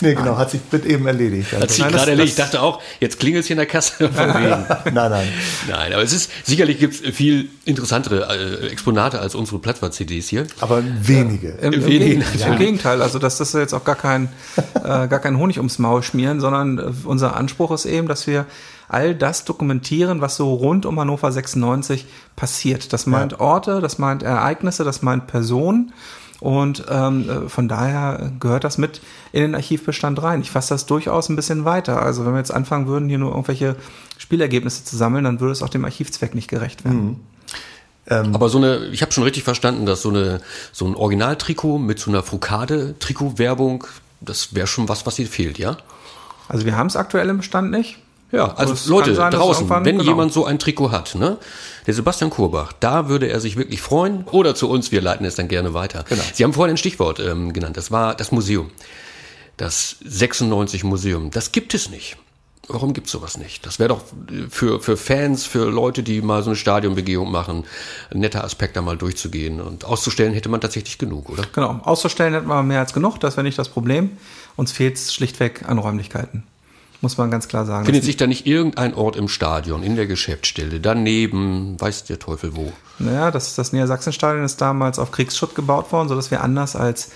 Nee, genau, hat sich mit eben erledigt. Hat Also, sich Nein, das- gerade erledigt. Ich das- dachte auch, jetzt klingelt es hier in der Kasse. Von wegen. nein, nein. Nein, aber es ist, sicherlich gibt es viel interessantere äh, Exponate als unsere Platzwart-CDs hier. Aber wenige. im, im, Wenig, Gegen- natürlich. im Gegenteil, also das ist jetzt auch gar kein, äh, gar kein Honig ums Maul schmieren, sondern äh, unser Anspruch ist eben, dass wir all das dokumentieren, was so rund um Hannover 96 passiert. Das meint Orte, das meint Ereignisse, das meint Personen. Und ähm, äh, von daher gehört das mit in den Archivbestand rein. Ich fasse das durchaus ein bisschen weiter. Also wenn wir jetzt anfangen würden, hier nur irgendwelche Spielergebnisse zu sammeln, dann würde es auch dem Archivzweck nicht gerecht werden. Aber so eine, ich habe schon richtig verstanden, dass so eine so ein Originaltrikot mit so einer Frukade-Trikot-Werbung, das wäre schon was, was hier fehlt, ja? Also wir haben es aktuell im Bestand nicht. Ja, also Leute sein, draußen, wenn genau. jemand so ein Trikot hat, ne? Der Sebastian Kurbach, da würde er sich wirklich freuen. Oder zu uns, wir leiten es dann gerne weiter. Genau. Sie haben vorhin ein Stichwort ähm, genannt, das war das Museum. Das 96 Museum, das gibt es nicht. Warum gibt es sowas nicht? Das wäre doch äh, für, für Fans, für Leute, die mal so eine Stadionbegehung machen, ein netter Aspekt da mal durchzugehen. Und auszustellen hätte man tatsächlich genug, oder? Genau, auszustellen hätten wir mehr als genug, das wäre nicht das Problem. Uns fehlt es schlichtweg an Räumlichkeiten. Muss man ganz klar sagen. Findet sich da nicht irgendein Ort im Stadion, in der Geschäftsstelle, daneben, weiß der Teufel wo? Naja, das, das Niedersachsenstadion ist damals auf Kriegsschutt gebaut worden, sodass wir anders als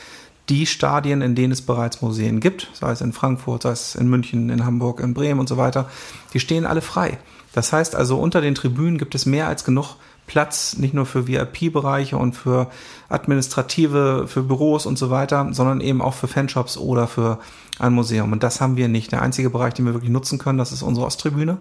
die Stadien, in denen es bereits Museen gibt, sei es in Frankfurt, sei es in München, in Hamburg, in Bremen und so weiter, die stehen alle frei. Das heißt also, unter den Tribünen gibt es mehr als genug Platz, nicht nur für VIP-Bereiche und für administrative, für Büros und so weiter, sondern eben auch für Fanshops oder für ein Museum. Und das haben wir nicht. Der einzige Bereich, den wir wirklich nutzen können, das ist unsere Osttribüne.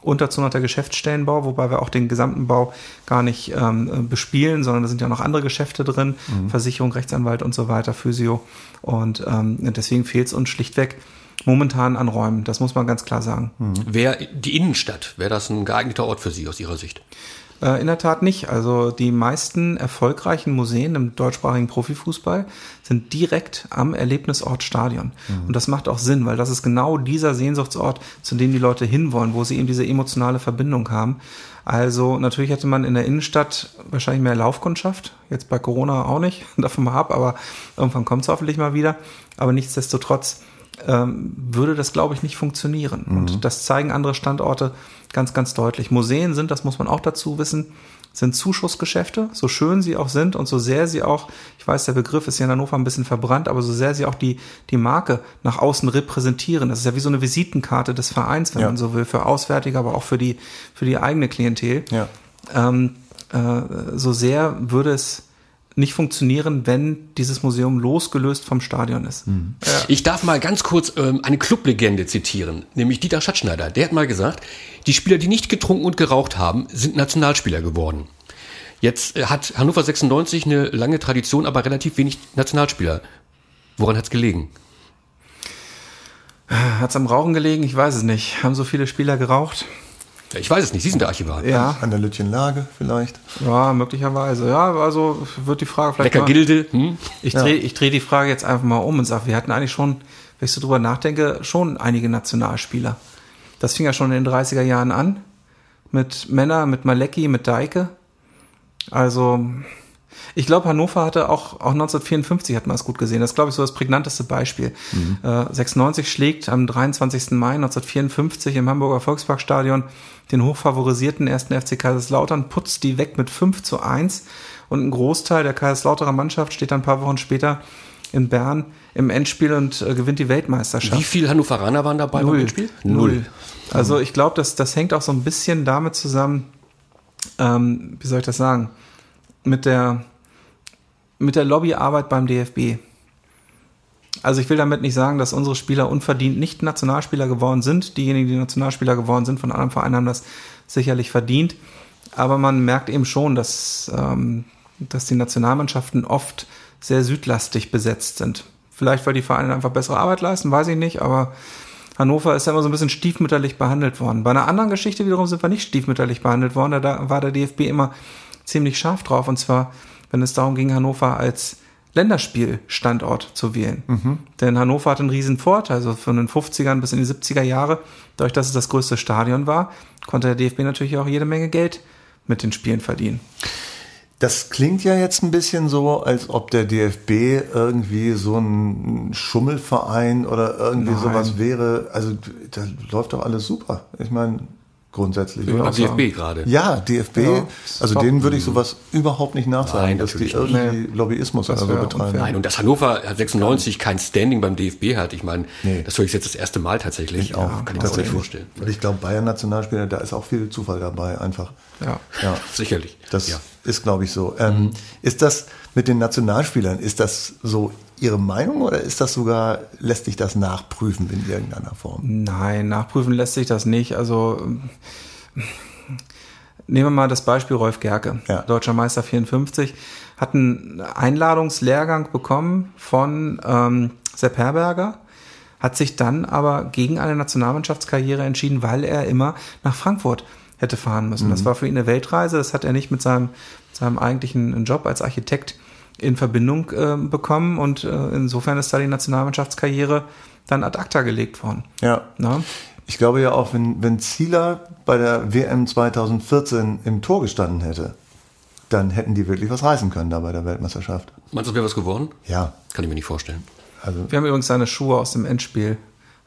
Und dazu noch der Geschäftsstellenbau, wobei wir auch den gesamten Bau gar nicht ähm, bespielen, sondern da sind ja noch andere Geschäfte drin, Versicherung, Rechtsanwalt und so weiter, Physio. Und ähm, deswegen fehlt es uns schlichtweg momentan an Räumen. Das muss man ganz klar sagen. Wäre die Innenstadt, wäre das ein geeigneter Ort für Sie aus Ihrer Sicht? Äh, in der Tat nicht. Also die meisten erfolgreichen Museen im deutschsprachigen Profifußball sind direkt am Erlebnisort Stadion. Mhm. Und das macht auch Sinn, weil das ist genau dieser Sehnsuchtsort, zu dem die Leute hinwollen, wo sie eben diese emotionale Verbindung haben. Also natürlich hätte man in der Innenstadt wahrscheinlich mehr Laufkundschaft. Jetzt bei Corona auch nicht, davon mal ab, aber irgendwann kommt es hoffentlich mal wieder. Aber nichtsdestotrotz ähm, würde das, glaube ich, nicht funktionieren. Mhm. Und das zeigen andere Standorte ganz, ganz deutlich. Museen sind, das muss man auch dazu wissen, sind Zuschussgeschäfte, so schön sie auch sind und so sehr sie auch, ich weiß, der Begriff ist ja in Hannover ein bisschen verbrannt, aber so sehr sie auch die, die Marke nach außen repräsentieren. Das ist ja wie so eine Visitenkarte des Vereins, wenn ja. man so will, für Auswärtige, aber auch für die, für die eigene Klientel. Ja. Ähm, äh, so sehr würde es nicht funktionieren, wenn dieses Museum losgelöst vom Stadion ist. Mhm. Ja. Ich darf mal ganz kurz ähm, eine Clublegende zitieren, nämlich Dieter Schatzschneider. Der hat mal gesagt, die Spieler, die nicht getrunken und geraucht haben, sind Nationalspieler geworden. Jetzt äh, hat Hannover 96 eine lange Tradition, aber relativ wenig Nationalspieler. Woran hat es gelegen? Hat es am Rauchen gelegen? Ich weiß es nicht. Haben so viele Spieler geraucht? Ich weiß es nicht, Sie sind der Archivar. Ja. An der Lütchenlage vielleicht. Ja, möglicherweise. Ja, also wird die Frage vielleicht. Lecker Gilde. Hm? Ich drehe ja. dreh die Frage jetzt einfach mal um und sage, wir hatten eigentlich schon, wenn ich so drüber nachdenke, schon einige Nationalspieler. Das fing ja schon in den 30er Jahren an. Mit Männer, mit Malecki, mit Deike. Also, ich glaube, Hannover hatte auch, auch 1954 hat man es gut gesehen. Das ist, glaube ich, so das prägnanteste Beispiel. Mhm. Äh, 96 schlägt am 23. Mai 1954 im Hamburger Volksparkstadion den hochfavorisierten ersten FC Kaiserslautern, putzt die weg mit 5 zu 1 und ein Großteil der Kaiserslauterer Mannschaft steht dann ein paar Wochen später in Bern im Endspiel und äh, gewinnt die Weltmeisterschaft. Wie viele Hannoveraner waren dabei Null. beim Endspiel? Null. Also ich glaube, das, das hängt auch so ein bisschen damit zusammen, ähm, wie soll ich das sagen, mit der mit der Lobbyarbeit beim DFB. Also ich will damit nicht sagen, dass unsere Spieler unverdient nicht Nationalspieler geworden sind. Diejenigen, die Nationalspieler geworden sind von anderen Vereinen, haben das sicherlich verdient. Aber man merkt eben schon, dass, ähm, dass die Nationalmannschaften oft sehr südlastig besetzt sind. Vielleicht, weil die Vereine einfach bessere Arbeit leisten, weiß ich nicht, aber Hannover ist ja immer so ein bisschen stiefmütterlich behandelt worden. Bei einer anderen Geschichte wiederum sind wir nicht stiefmütterlich behandelt worden. Da war der DFB immer ziemlich scharf drauf. Und zwar wenn es darum ging, Hannover als Länderspielstandort zu wählen. Mhm. Denn Hannover hat einen riesen Vorteil, also von den 50ern bis in die 70er Jahre, dadurch, dass es das größte Stadion war, konnte der DFB natürlich auch jede Menge Geld mit den Spielen verdienen. Das klingt ja jetzt ein bisschen so, als ob der DFB irgendwie so ein Schummelverein oder irgendwie Nein. sowas wäre. Also da läuft doch alles super. Ich meine, grundsätzlich. Ja, DFB gerade. Ja, DFB. Ja, also denen würde ich sowas überhaupt nicht nachsagen, Nein, dass die irgendwie nee. Lobbyismus oder so betreiben. Unfair. Nein, und dass Hannover 96 kein Standing beim DFB hat, ich meine, nee. das höre ich jetzt das erste Mal tatsächlich. Ich auch. Kann ich mir auch nicht vorstellen. Weil ich glaube, Bayern Nationalspieler, da ist auch viel Zufall dabei, einfach. Ja, ja. sicherlich. Das ja. ist, glaube ich, so. Ähm, mhm. Ist das mit den Nationalspielern, ist das so Ihre Meinung oder ist das sogar, lässt sich das nachprüfen in irgendeiner Form? Nein, nachprüfen lässt sich das nicht. Also nehmen wir mal das Beispiel Rolf Gerke, ja. deutscher Meister 54, hat einen Einladungslehrgang bekommen von ähm, Sepp Herberger, hat sich dann aber gegen eine Nationalmannschaftskarriere entschieden, weil er immer nach Frankfurt hätte fahren müssen. Mhm. Das war für ihn eine Weltreise, das hat er nicht mit seinem, seinem eigentlichen Job als Architekt in Verbindung äh, bekommen und äh, insofern ist da die Nationalmannschaftskarriere dann ad acta gelegt worden. Ja. Na? Ich glaube ja auch, wenn, wenn Zieler bei der WM 2014 im Tor gestanden hätte, dann hätten die wirklich was reißen können da bei der Weltmeisterschaft. Meinst du, wäre was geworden? Ja. Kann ich mir nicht vorstellen. Also wir haben übrigens seine Schuhe aus dem Endspiel,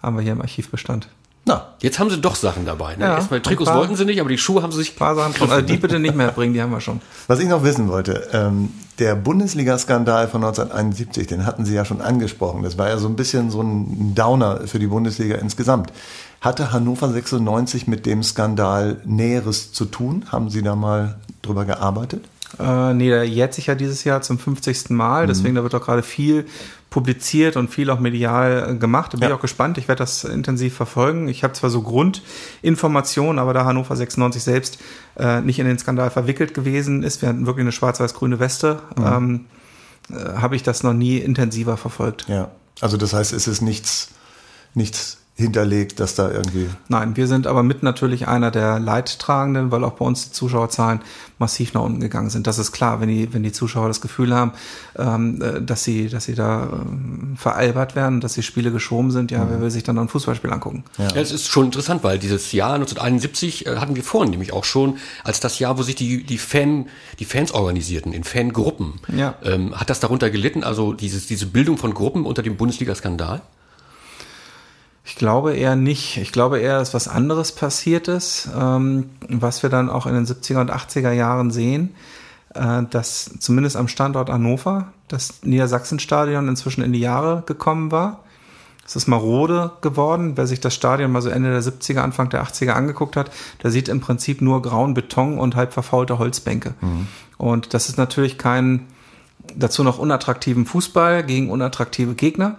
haben wir hier im Archivbestand. Na, jetzt haben sie doch Sachen dabei. Ne? Ja, Erstmal Trikots paar, wollten sie nicht, aber die Schuhe haben sie sich. Ein paar Sachen. Also die bitte nicht mehr bringen, die haben wir schon. Was ich noch wissen wollte, ähm, der Bundesliga-Skandal von 1971, den hatten Sie ja schon angesprochen. Das war ja so ein bisschen so ein Downer für die Bundesliga insgesamt. Hatte Hannover 96 mit dem Skandal Näheres zu tun? Haben Sie da mal drüber gearbeitet? Äh, nee, der jährt sich ja dieses Jahr zum 50. Mal, mhm. deswegen da wird auch gerade viel publiziert und viel auch medial äh, gemacht. Da bin ja. ich auch gespannt. Ich werde das intensiv verfolgen. Ich habe zwar so Grundinformationen, aber da Hannover 96 selbst äh, nicht in den Skandal verwickelt gewesen ist, wir hatten wirklich eine schwarz-weiß-grüne Weste, mhm. ähm, äh, habe ich das noch nie intensiver verfolgt. Ja, also das heißt, es ist nichts, nichts hinterlegt, dass da irgendwie. Nein, wir sind aber mit natürlich einer der Leidtragenden, weil auch bei uns die Zuschauerzahlen massiv nach unten gegangen sind. Das ist klar, wenn die, wenn die Zuschauer das Gefühl haben, ähm, äh, dass sie, dass sie da ähm, veralbert werden, dass die Spiele geschoben sind, ja, mhm. wer will sich dann noch ein Fußballspiel angucken? Ja. ja, es ist schon interessant, weil dieses Jahr 1971 äh, hatten wir vorhin nämlich auch schon als das Jahr, wo sich die, die Fan, die Fans organisierten in Fangruppen. Ja. Ähm, hat das darunter gelitten, also dieses, diese Bildung von Gruppen unter dem Bundesliga-Skandal? Ich glaube eher nicht. Ich glaube eher, dass was anderes passiert ist, ähm, was wir dann auch in den 70er und 80er Jahren sehen, äh, dass zumindest am Standort Hannover das Niedersachsenstadion inzwischen in die Jahre gekommen war. Es ist marode geworden. Wer sich das Stadion mal so Ende der 70er, Anfang der 80er angeguckt hat, der sieht im Prinzip nur grauen Beton und halb verfaulte Holzbänke. Mhm. Und das ist natürlich kein dazu noch unattraktiven Fußball gegen unattraktive Gegner.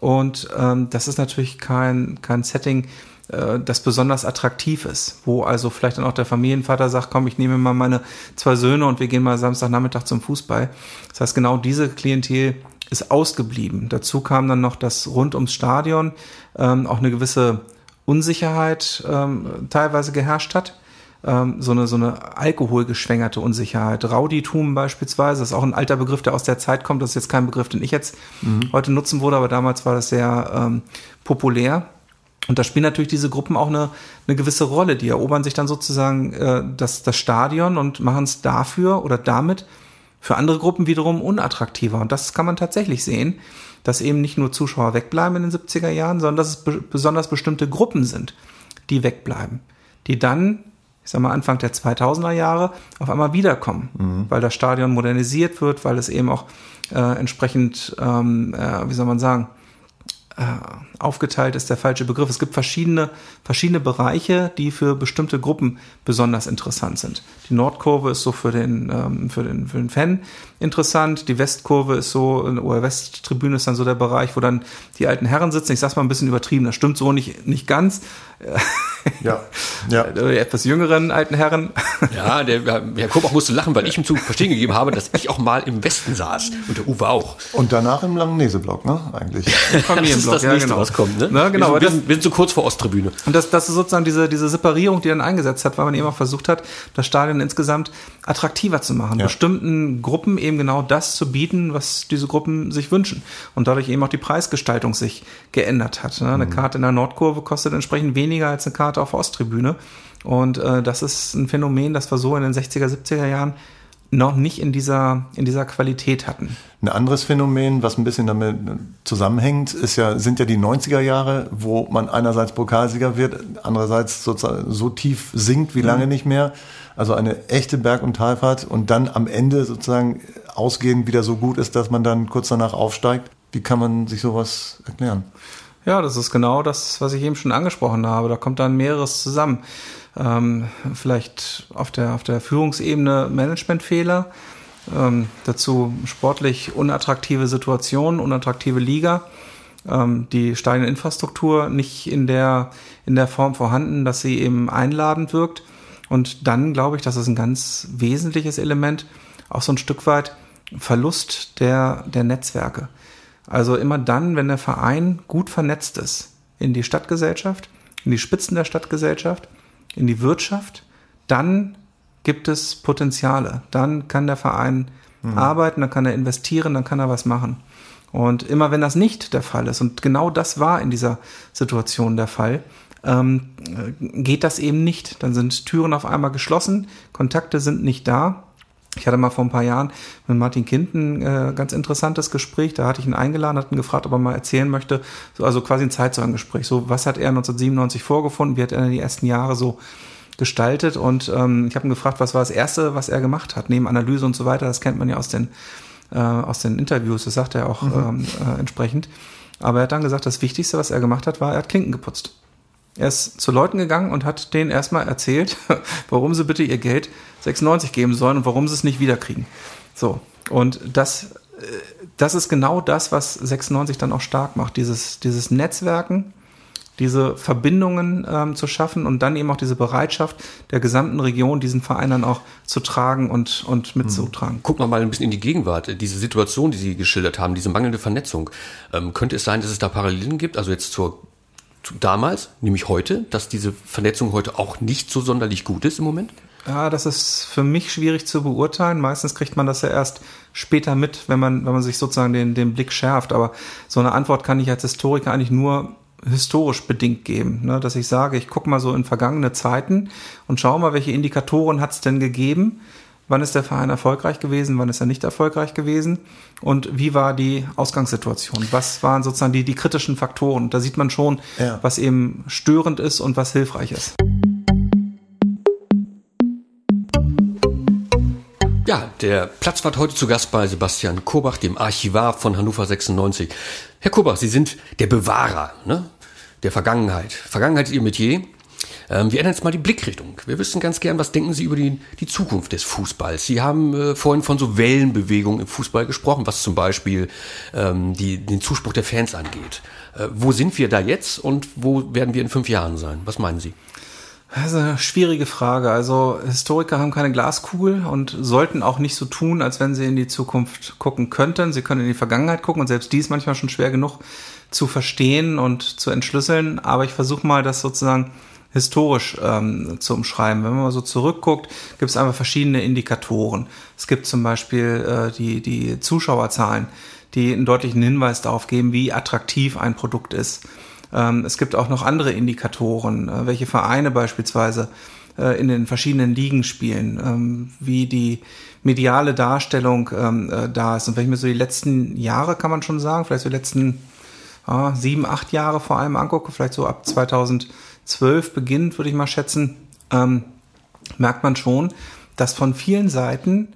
Und ähm, das ist natürlich kein, kein Setting, äh, das besonders attraktiv ist, wo also vielleicht dann auch der Familienvater sagt, komm, ich nehme mal meine zwei Söhne und wir gehen mal Samstagnachmittag zum Fußball. Das heißt, genau diese Klientel ist ausgeblieben. Dazu kam dann noch das rund ums Stadion ähm, auch eine gewisse Unsicherheit ähm, teilweise geherrscht hat ähm, so eine, so eine alkoholgeschwängerte Unsicherheit. Rauditum beispielsweise, das ist auch ein alter Begriff, der aus der Zeit kommt. Das ist jetzt kein Begriff, den ich jetzt mhm. heute nutzen würde, aber damals war das sehr ähm, populär. Und da spielen natürlich diese Gruppen auch eine, eine gewisse Rolle. Die erobern sich dann sozusagen äh, das, das Stadion und machen es dafür oder damit für andere Gruppen wiederum unattraktiver. Und das kann man tatsächlich sehen, dass eben nicht nur Zuschauer wegbleiben in den 70er Jahren, sondern dass es be besonders bestimmte Gruppen sind, die wegbleiben, die dann ich sag mal Anfang der 2000er Jahre auf einmal wiederkommen, mhm. weil das Stadion modernisiert wird, weil es eben auch äh, entsprechend, ähm, äh, wie soll man sagen, äh, aufgeteilt ist der falsche Begriff. Es gibt verschiedene, verschiedene Bereiche, die für bestimmte Gruppen besonders interessant sind. Die Nordkurve ist so für den, ähm, für den, für den Fan interessant. Die Westkurve ist so, oder Westtribüne ist dann so der Bereich, wo dann die alten Herren sitzen. Ich sag's mal ein bisschen übertrieben, das stimmt so nicht, nicht ganz. Ja. ja. Die etwas jüngeren alten Herren. Ja, der Herr Kobach musste lachen, weil ich ihm zu verstehen gegeben habe, dass ich auch mal im Westen saß. Und der Uwe auch. Und danach im Langnese-Block, ne? Eigentlich. Familienblock, das ist das ja, nächste, genau. was kommt, ne? Na, genau. Wir, sind, wir sind so kurz vor Osttribüne. Und das, das ist sozusagen diese, diese Separierung, die dann eingesetzt hat, weil man eben auch versucht hat, das Stadion insgesamt attraktiver zu machen. Ja. Bestimmten Gruppen eben genau das zu bieten, was diese Gruppen sich wünschen. Und dadurch eben auch die Preisgestaltung sich geändert hat. Ne? Eine mhm. Karte in der Nordkurve kostet entsprechend weniger als eine Karte auf der Osttribüne. Und äh, das ist ein Phänomen, das wir so in den 60er, 70er Jahren noch nicht in dieser, in dieser Qualität hatten. Ein anderes Phänomen, was ein bisschen damit zusammenhängt, ist ja, sind ja die 90er Jahre, wo man einerseits Pokalsieger wird, andererseits sozusagen so tief sinkt wie lange mhm. nicht mehr. Also eine echte Berg- und Talfahrt und dann am Ende sozusagen ausgehend wieder so gut ist, dass man dann kurz danach aufsteigt. Wie kann man sich sowas erklären? Ja, das ist genau das, was ich eben schon angesprochen habe. Da kommt dann mehreres zusammen. Ähm, vielleicht auf der, auf der Führungsebene Managementfehler, ähm, dazu sportlich unattraktive Situationen, unattraktive Liga, ähm, die Stadioninfrastruktur nicht in der, in der Form vorhanden, dass sie eben einladend wirkt. Und dann glaube ich, das ist ein ganz wesentliches Element, auch so ein Stück weit Verlust der, der Netzwerke. Also immer dann, wenn der Verein gut vernetzt ist in die Stadtgesellschaft, in die Spitzen der Stadtgesellschaft, in die Wirtschaft, dann gibt es Potenziale. Dann kann der Verein mhm. arbeiten, dann kann er investieren, dann kann er was machen. Und immer wenn das nicht der Fall ist, und genau das war in dieser Situation der Fall, ähm, geht das eben nicht. Dann sind Türen auf einmal geschlossen, Kontakte sind nicht da ich hatte mal vor ein paar Jahren mit Martin Kind ein äh, ganz interessantes Gespräch. Da hatte ich ihn eingeladen, hat ihn gefragt, ob er mal erzählen möchte, so, also quasi ein Zeitzeugengespräch. So, was hat er 1997 vorgefunden? Wie hat er die ersten Jahre so gestaltet? Und ähm, ich habe ihn gefragt, was war das Erste, was er gemacht hat, neben Analyse und so weiter. Das kennt man ja aus den, äh, aus den Interviews, das sagt er auch mhm. ähm, äh, entsprechend. Aber er hat dann gesagt, das Wichtigste, was er gemacht hat, war, er hat Klinken geputzt. Er ist zu Leuten gegangen und hat denen erstmal erzählt, warum sie bitte ihr Geld 96 geben sollen und warum sie es nicht wiederkriegen. So. Und das, äh, das ist genau das, was 96 dann auch stark macht. Dieses, dieses Netzwerken, diese Verbindungen ähm, zu schaffen und dann eben auch diese Bereitschaft der gesamten Region, diesen Verein dann auch zu tragen und, und mitzutragen. Hm. Gucken wir mal ein bisschen in die Gegenwart. Diese Situation, die Sie geschildert haben, diese mangelnde Vernetzung. Ähm, könnte es sein, dass es da Parallelen gibt? Also jetzt zur damals, nämlich heute, dass diese Vernetzung heute auch nicht so sonderlich gut ist im Moment? Ja, das ist für mich schwierig zu beurteilen. Meistens kriegt man das ja erst später mit, wenn man, wenn man sich sozusagen den, den Blick schärft. Aber so eine Antwort kann ich als Historiker eigentlich nur historisch bedingt geben, ne? dass ich sage, ich gucke mal so in vergangene Zeiten und schaue mal, welche Indikatoren hat es denn gegeben, wann ist der Verein erfolgreich gewesen, wann ist er nicht erfolgreich gewesen und wie war die Ausgangssituation, was waren sozusagen die, die kritischen Faktoren. Da sieht man schon, ja. was eben störend ist und was hilfreich ist. Ja, der Platz war heute zu Gast bei Sebastian Kurbach, dem Archivar von Hannover 96. Herr Kurbach, Sie sind der Bewahrer ne, der Vergangenheit. Vergangenheit ist Ihr Metier. Ähm, wir ändern jetzt mal die Blickrichtung. Wir wissen ganz gern, was denken Sie über die, die Zukunft des Fußballs? Sie haben äh, vorhin von so Wellenbewegungen im Fußball gesprochen, was zum Beispiel ähm, die, den Zuspruch der Fans angeht. Äh, wo sind wir da jetzt und wo werden wir in fünf Jahren sein? Was meinen Sie? Das ist eine schwierige Frage. Also Historiker haben keine Glaskugel und sollten auch nicht so tun, als wenn sie in die Zukunft gucken könnten. Sie können in die Vergangenheit gucken und selbst die ist manchmal schon schwer genug zu verstehen und zu entschlüsseln. Aber ich versuche mal, das sozusagen historisch ähm, zu umschreiben. Wenn man mal so zurückguckt, gibt es einfach verschiedene Indikatoren. Es gibt zum Beispiel äh, die, die Zuschauerzahlen, die einen deutlichen Hinweis darauf geben, wie attraktiv ein Produkt ist. Ähm, es gibt auch noch andere Indikatoren, äh, welche Vereine beispielsweise äh, in den verschiedenen Ligen spielen, ähm, wie die mediale Darstellung ähm, äh, da ist. Und wenn ich mir so die letzten Jahre, kann man schon sagen, vielleicht so die letzten äh, sieben, acht Jahre vor allem angucke, vielleicht so ab 2012 beginnt, würde ich mal schätzen, merkt man schon, dass von vielen Seiten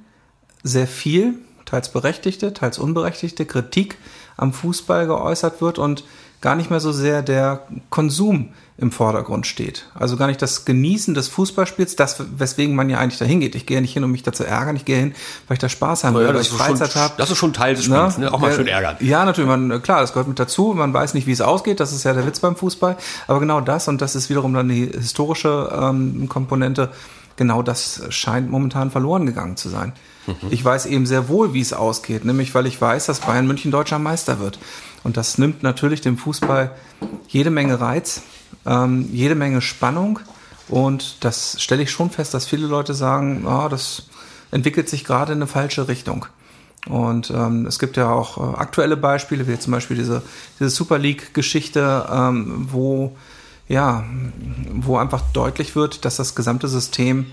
sehr viel, teils berechtigte, teils unberechtigte Kritik am Fußball geäußert wird und gar nicht mehr so sehr der Konsum im Vordergrund steht. Also gar nicht das Genießen des Fußballspiels, das, weswegen man ja eigentlich dahin geht. Ich gehe ja nicht hin, um mich da zu ärgern, ich gehe hin, weil ich da Spaß haben will, ja, weil ich Freizeit habe. Das ist schon Teil des Spiels, ne? ne? auch mal schön ärgern. Ja, natürlich, man, klar, das gehört mit dazu, man weiß nicht, wie es ausgeht, das ist ja der Witz beim Fußball, aber genau das, und das ist wiederum dann die historische ähm, Komponente, genau das scheint momentan verloren gegangen zu sein. Mhm. Ich weiß eben sehr wohl, wie es ausgeht, nämlich weil ich weiß, dass Bayern München deutscher Meister wird. Und das nimmt natürlich dem Fußball jede Menge Reiz, ähm, jede Menge Spannung. Und das stelle ich schon fest, dass viele Leute sagen, oh, das entwickelt sich gerade in eine falsche Richtung. Und ähm, es gibt ja auch äh, aktuelle Beispiele, wie zum Beispiel diese, diese Super League-Geschichte, ähm, wo, ja, wo einfach deutlich wird, dass das gesamte System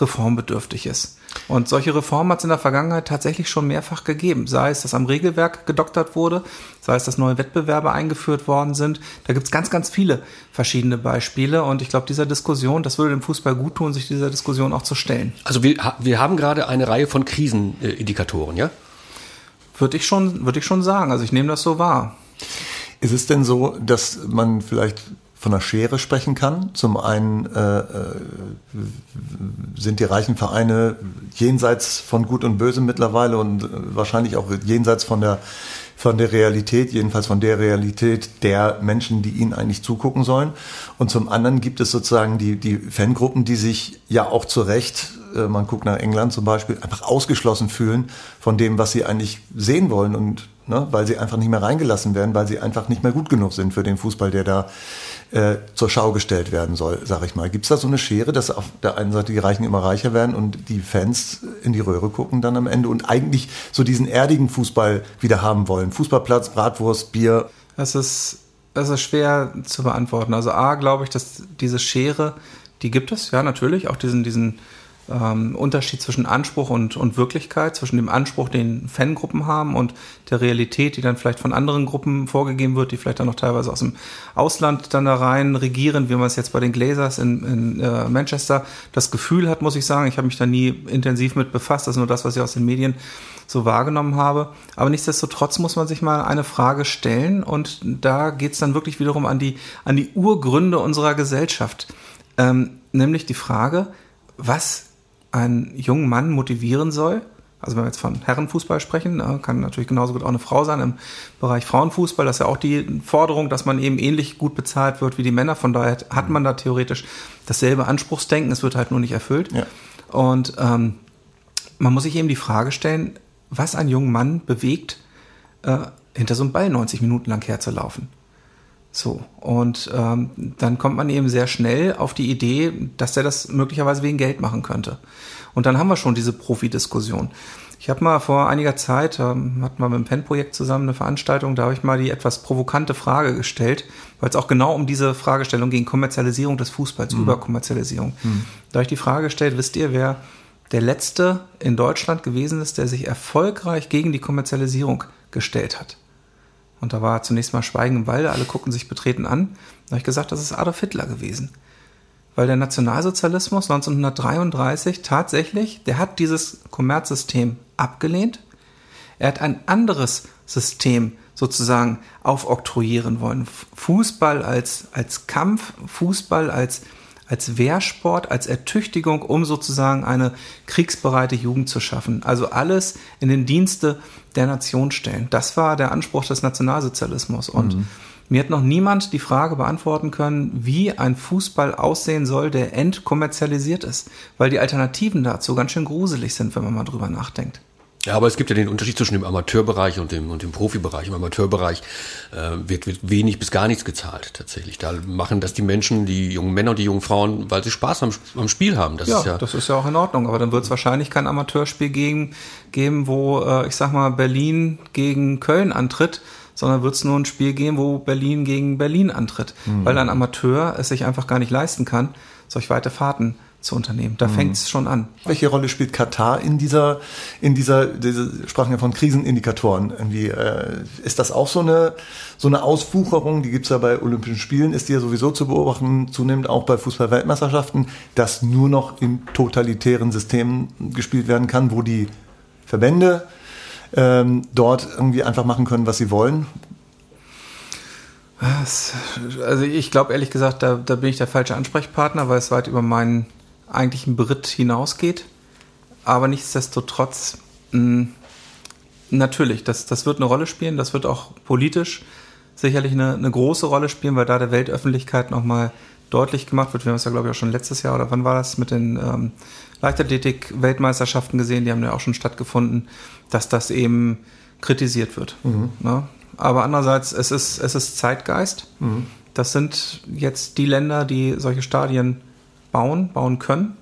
reformbedürftig ist. Und solche Reformen hat es in der Vergangenheit tatsächlich schon mehrfach gegeben. Sei es, dass am Regelwerk gedoktert wurde, sei es, dass neue Wettbewerbe eingeführt worden sind. Da gibt es ganz, ganz viele verschiedene Beispiele. Und ich glaube, dieser Diskussion, das würde dem Fußball gut tun, sich dieser Diskussion auch zu stellen. Also wir, wir haben gerade eine Reihe von Krisenindikatoren, ja? Würde ich schon, würde ich schon sagen. Also ich nehme das so wahr. Ist es denn so, dass man vielleicht von einer Schere sprechen kann. Zum einen äh, äh, sind die reichen Vereine jenseits von Gut und Böse mittlerweile und äh, wahrscheinlich auch jenseits von der von der Realität, jedenfalls von der Realität der Menschen, die ihnen eigentlich zugucken sollen. Und zum anderen gibt es sozusagen die, die Fangruppen, die sich ja auch zu Recht, äh, man guckt nach England zum Beispiel, einfach ausgeschlossen fühlen von dem, was sie eigentlich sehen wollen und ne, weil sie einfach nicht mehr reingelassen werden, weil sie einfach nicht mehr gut genug sind für den Fußball, der da äh, zur Schau gestellt werden soll, sag ich mal. Gibt es da so eine Schere, dass auf der einen Seite die Reichen immer reicher werden und die Fans in die Röhre gucken dann am Ende und eigentlich so diesen erdigen Fußball wieder haben wollen? Fußballplatz, Bratwurst, Bier. Das ist, das ist schwer zu beantworten. Also A, glaube ich, dass diese Schere, die gibt es, ja, natürlich, auch diesen, diesen ähm, Unterschied zwischen Anspruch und, und Wirklichkeit, zwischen dem Anspruch, den Fangruppen haben und der Realität, die dann vielleicht von anderen Gruppen vorgegeben wird, die vielleicht dann noch teilweise aus dem Ausland dann da rein regieren, wie man es jetzt bei den Glazers in, in äh, Manchester das Gefühl hat, muss ich sagen. Ich habe mich da nie intensiv mit befasst, das ist nur das, was ich aus den Medien so wahrgenommen habe. Aber nichtsdestotrotz muss man sich mal eine Frage stellen und da geht es dann wirklich wiederum an die, an die Urgründe unserer Gesellschaft. Ähm, nämlich die Frage, was einen jungen Mann motivieren soll, also wenn wir jetzt von Herrenfußball sprechen, ne, kann natürlich genauso gut auch eine Frau sein im Bereich Frauenfußball. Das ist ja auch die Forderung, dass man eben ähnlich gut bezahlt wird wie die Männer. Von daher hat man da theoretisch dasselbe Anspruchsdenken. Es wird halt nur nicht erfüllt. Ja. Und ähm, man muss sich eben die Frage stellen, was einen jungen Mann bewegt, äh, hinter so einem Ball 90 Minuten lang herzulaufen. So, und ähm, dann kommt man eben sehr schnell auf die Idee, dass der das möglicherweise wegen Geld machen könnte. Und dann haben wir schon diese Profi-Diskussion. Ich habe mal vor einiger Zeit, ähm, hatten wir mit dem PEN-Projekt zusammen eine Veranstaltung, da habe ich mal die etwas provokante Frage gestellt, weil es auch genau um diese Fragestellung ging, Kommerzialisierung des Fußballs, mhm. Überkommerzialisierung. Mhm. Da habe ich die Frage gestellt, wisst ihr, wer der letzte in Deutschland gewesen ist, der sich erfolgreich gegen die Kommerzialisierung gestellt hat? Und da war zunächst mal Schweigen im Walde, alle gucken sich betreten an. Da habe ich gesagt, das ist Adolf Hitler gewesen. Weil der Nationalsozialismus 1933 tatsächlich, der hat dieses Kommerzsystem abgelehnt. Er hat ein anderes System sozusagen aufoktroyieren wollen. Fußball als, als Kampf, Fußball als, als Wehrsport, als Ertüchtigung, um sozusagen eine kriegsbereite Jugend zu schaffen. Also alles in den Dienste der Nation stellen. Das war der Anspruch des Nationalsozialismus. Und mhm. mir hat noch niemand die Frage beantworten können, wie ein Fußball aussehen soll, der entkommerzialisiert ist. Weil die Alternativen dazu ganz schön gruselig sind, wenn man mal drüber nachdenkt. Ja, aber es gibt ja den Unterschied zwischen dem Amateurbereich und dem, und dem Profibereich. Im Amateurbereich äh, wird, wird wenig bis gar nichts gezahlt tatsächlich. Da machen das die Menschen, die jungen Männer und die jungen Frauen, weil sie Spaß am, am Spiel haben. Das ja, ist ja, das ist ja auch in Ordnung. Aber dann wird es wahrscheinlich kein Amateurspiel geben, geben wo, äh, ich sag mal, Berlin gegen Köln antritt, sondern wird es nur ein Spiel geben, wo Berlin gegen Berlin antritt. Mhm. Weil ein Amateur es sich einfach gar nicht leisten kann, solch weite Fahrten zu unternehmen. Da mhm. fängt es schon an. Welche Rolle spielt Katar in dieser, in dieser, diese sprachen ja von Krisenindikatoren. Irgendwie, äh, ist das auch so eine, so eine Auswucherung, die gibt's ja bei Olympischen Spielen, ist die ja sowieso zu beobachten, zunehmend auch bei Fußball-Weltmeisterschaften, dass nur noch in totalitären Systemen gespielt werden kann, wo die Verbände ähm, dort irgendwie einfach machen können, was sie wollen. Also ich glaube ehrlich gesagt, da, da bin ich der falsche Ansprechpartner, weil es weit über meinen eigentlichen Brit hinausgeht. Aber nichtsdestotrotz, mh, natürlich, das, das wird eine Rolle spielen. Das wird auch politisch sicherlich eine, eine große Rolle spielen, weil da der Weltöffentlichkeit nochmal deutlich gemacht wird. Wir haben es ja, glaube ich, auch schon letztes Jahr oder wann war das mit den ähm, Leichtathletik-Weltmeisterschaften gesehen, die haben ja auch schon stattgefunden, dass das eben kritisiert wird. Mhm. Ne? Aber andererseits, es ist, es ist Zeitgeist. Mhm. Das sind jetzt die Länder, die solche Stadien bauen, bauen können.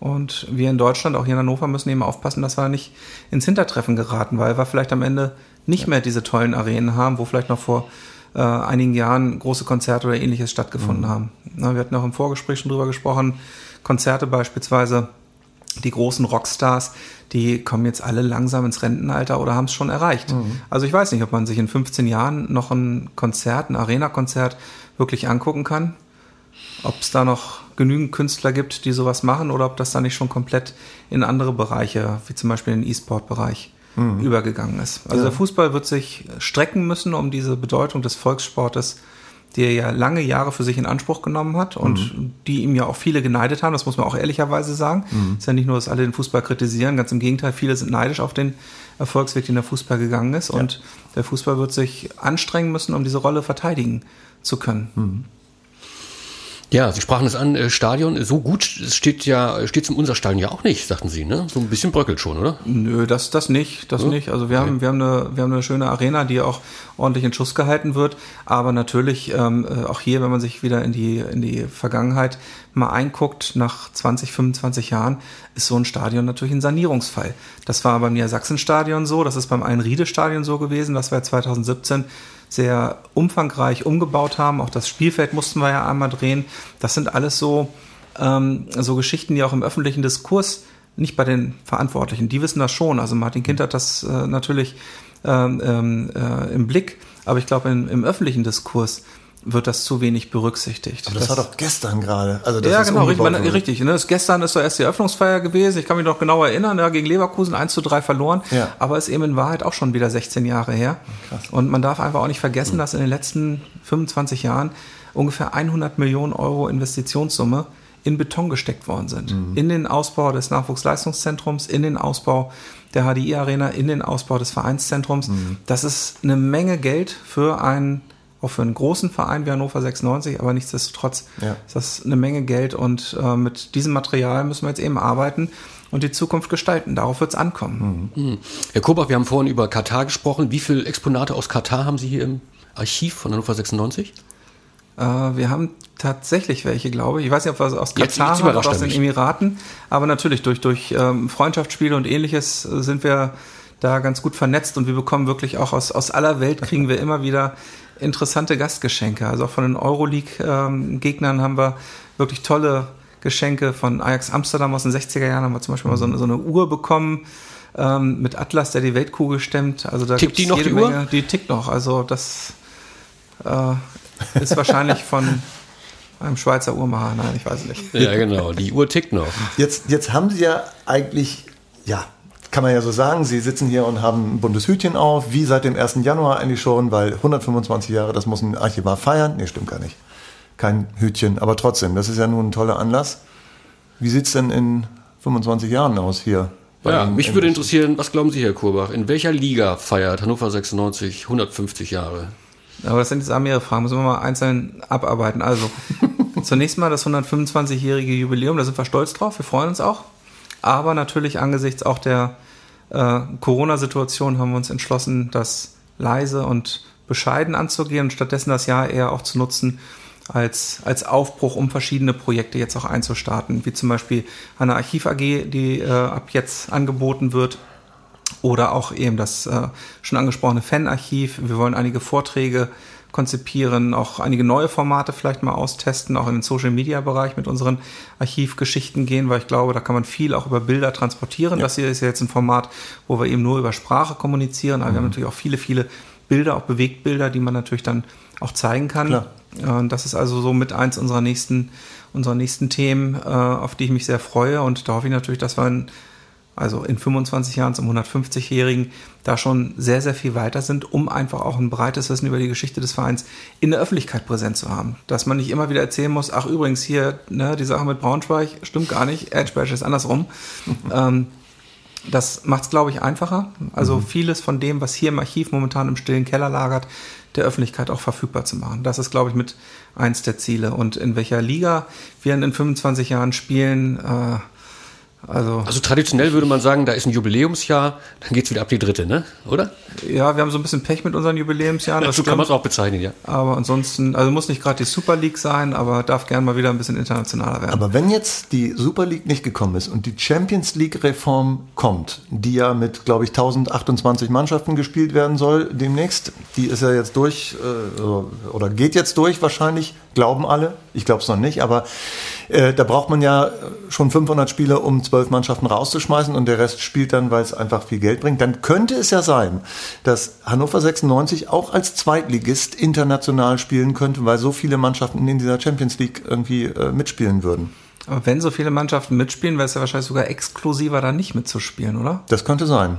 Und wir in Deutschland, auch hier in Hannover, müssen eben aufpassen, dass wir nicht ins Hintertreffen geraten, weil wir vielleicht am Ende nicht mehr diese tollen Arenen haben, wo vielleicht noch vor äh, einigen Jahren große Konzerte oder ähnliches stattgefunden mhm. haben. Na, wir hatten auch im Vorgespräch schon drüber gesprochen, Konzerte beispielsweise, die großen Rockstars, die kommen jetzt alle langsam ins Rentenalter oder haben es schon erreicht. Mhm. Also ich weiß nicht, ob man sich in 15 Jahren noch ein Konzert, ein Arena-Konzert wirklich angucken kann ob es da noch genügend Künstler gibt, die sowas machen oder ob das da nicht schon komplett in andere Bereiche, wie zum Beispiel den E-Sport-Bereich, mhm. übergegangen ist. Also ja. der Fußball wird sich strecken müssen, um diese Bedeutung des Volkssportes, die er ja lange Jahre für sich in Anspruch genommen hat und mhm. die ihm ja auch viele geneidet haben, das muss man auch ehrlicherweise sagen. Mhm. ist ja nicht nur, dass alle den Fußball kritisieren, ganz im Gegenteil, viele sind neidisch auf den Erfolgsweg, den der Fußball gegangen ist ja. und der Fußball wird sich anstrengen müssen, um diese Rolle verteidigen zu können. Mhm. Ja, Sie sprachen es an, äh, Stadion, so gut steht ja, steht zum unser Stadion ja auch nicht, sagten Sie, ne? So ein bisschen bröckelt schon, oder? Nö, das, das nicht, das ja? nicht. Also wir okay. haben, wir haben eine, wir haben eine schöne Arena, die auch ordentlich in Schuss gehalten wird. Aber natürlich, ähm, äh, auch hier, wenn man sich wieder in die, in die Vergangenheit mal einguckt, nach 20, 25 Jahren, ist so ein Stadion natürlich ein Sanierungsfall. Das war beim Niedersachsen-Stadion so, das ist beim Einriede-Stadion so gewesen, das war 2017 sehr umfangreich umgebaut haben. Auch das Spielfeld mussten wir ja einmal drehen. Das sind alles so, ähm, so Geschichten, die auch im öffentlichen Diskurs nicht bei den Verantwortlichen, die wissen das schon. Also Martin Kind hat das äh, natürlich ähm, ähm äh, im Blick, aber ich glaube, im öffentlichen Diskurs wird das zu wenig berücksichtigt. Aber das, das war doch gestern gerade. Also das ja, genau, richtig. Man, richtig ne? Gestern ist so erst die Eröffnungsfeier gewesen. Ich kann mich noch genau erinnern, ja, gegen Leverkusen 1 zu 3 verloren. Ja. Aber ist eben in Wahrheit auch schon wieder 16 Jahre her. Krass. Und man darf einfach auch nicht vergessen, mhm. dass in den letzten 25 Jahren ungefähr 100 Millionen Euro Investitionssumme in Beton gesteckt worden sind. Mhm. In den Ausbau des Nachwuchsleistungszentrums, in den Ausbau der HDI-Arena, in den Ausbau des Vereinszentrums. Mhm. Das ist eine Menge Geld für ein auch für einen großen Verein wie Hannover 96, aber nichtsdestotrotz ja. ist das eine Menge Geld und äh, mit diesem Material müssen wir jetzt eben arbeiten und die Zukunft gestalten. Darauf wird es ankommen. Mhm. Mhm. Herr Kobach, wir haben vorhin über Katar gesprochen. Wie viele Exponate aus Katar haben Sie hier im Archiv von Hannover 96? Äh, wir haben tatsächlich welche, glaube ich. Ich weiß nicht, ob wir aus Jetzt- Katar haben oder aus den. Emiraten. Aber natürlich durch, durch ähm, Freundschaftsspiele und ähnliches äh, sind wir da ganz gut vernetzt und wir bekommen wirklich auch aus, aus aller Welt kriegen wir immer wieder interessante Gastgeschenke. Also auch von den Euroleague-Gegnern haben wir wirklich tolle Geschenke. Von Ajax Amsterdam aus den 60er Jahren haben wir zum Beispiel mal so eine, so eine Uhr bekommen ähm, mit Atlas, der die Weltkugel stemmt. Also da Tickt die noch, jede die Uhr? Menge. Die tickt noch. Also das äh, ist wahrscheinlich von einem Schweizer Uhrmacher. Nein, ich weiß es nicht. Ja, genau. Die Uhr tickt noch. Jetzt, jetzt haben Sie ja eigentlich, ja, kann man ja so sagen, Sie sitzen hier und haben ein buntes Hütchen auf, wie seit dem 1. Januar eigentlich schon, weil 125 Jahre, das muss ein Archivar feiern. Nee, stimmt gar nicht. Kein Hütchen, aber trotzdem, das ist ja nun ein toller Anlass. Wie sieht es denn in 25 Jahren aus hier? Ja, mich in- würde interessieren, was glauben Sie, Herr Kurbach, in welcher Liga feiert Hannover 96 150 Jahre? Aber das sind jetzt auch mehrere Fragen, müssen wir mal einzeln abarbeiten. Also, zunächst mal das 125-jährige Jubiläum, da sind wir stolz drauf, wir freuen uns auch. Aber natürlich angesichts auch der äh, Corona-Situation haben wir uns entschlossen, das leise und bescheiden anzugehen und stattdessen das Jahr eher auch zu nutzen als, als Aufbruch, um verschiedene Projekte jetzt auch einzustarten, wie zum Beispiel eine Archiv AG, die äh, ab jetzt angeboten wird oder auch eben das äh, schon angesprochene Fanarchiv. Wir wollen einige Vorträge konzipieren, auch einige neue Formate vielleicht mal austesten, auch in den Social Media Bereich mit unseren Archivgeschichten gehen, weil ich glaube, da kann man viel auch über Bilder transportieren. Das hier ist ja jetzt ein Format, wo wir eben nur über Sprache kommunizieren, aber wir haben natürlich auch viele, viele Bilder, auch Bewegtbilder, die man natürlich dann auch zeigen kann. Klar. Das ist also so mit eins unserer nächsten, unserer nächsten Themen, äh, auf die ich mich sehr freue. Und da hoffe ich natürlich, dass wir in, also in 25 Jahren zum 150-Jährigen da schon sehr, sehr viel weiter sind, um einfach auch ein breites Wissen über die Geschichte des Vereins in der Öffentlichkeit präsent zu haben. Dass man nicht immer wieder erzählen muss, ach übrigens hier, ne, die Sache mit Braunschweig, stimmt gar nicht, Edgebash ist andersrum. ähm, das macht es, glaube ich, einfacher. Also vieles von dem, was hier im Archiv momentan im stillen Keller lagert, der Öffentlichkeit auch verfügbar zu machen. Das ist, glaube ich, mit eins der Ziele. Und in welcher Liga wir in 25 Jahren spielen, äh, also Also traditionell würde man sagen, da ist ein Jubiläumsjahr, dann geht's wieder ab die dritte, ne? Oder? ja, wir haben so ein bisschen Pech mit unseren Jubiläumsjahren. Das so kann man es auch bezeichnen, ja. Aber ansonsten, also muss nicht gerade die Super League sein, aber darf gern mal wieder ein bisschen internationaler werden. Aber wenn jetzt die Super League nicht gekommen ist und die Champions League Reform kommt, die ja mit, glaube ich, 1028 Mannschaften gespielt werden soll demnächst, die ist ja jetzt durch äh, oder geht jetzt durch wahrscheinlich, glauben alle. Ich glaube es noch nicht, aber äh, da braucht man ja schon 500 Spieler, um zwölf Mannschaften rauszuschmeißen und der Rest spielt dann, weil es einfach viel Geld bringt. Dann könnte es ja sein, dass Hannover 96 auch als Zweitligist international spielen könnte, weil so viele Mannschaften in dieser Champions League irgendwie äh, mitspielen würden. Aber wenn so viele Mannschaften mitspielen, wäre es ja wahrscheinlich sogar exklusiver, da nicht mitzuspielen, oder? Das könnte sein.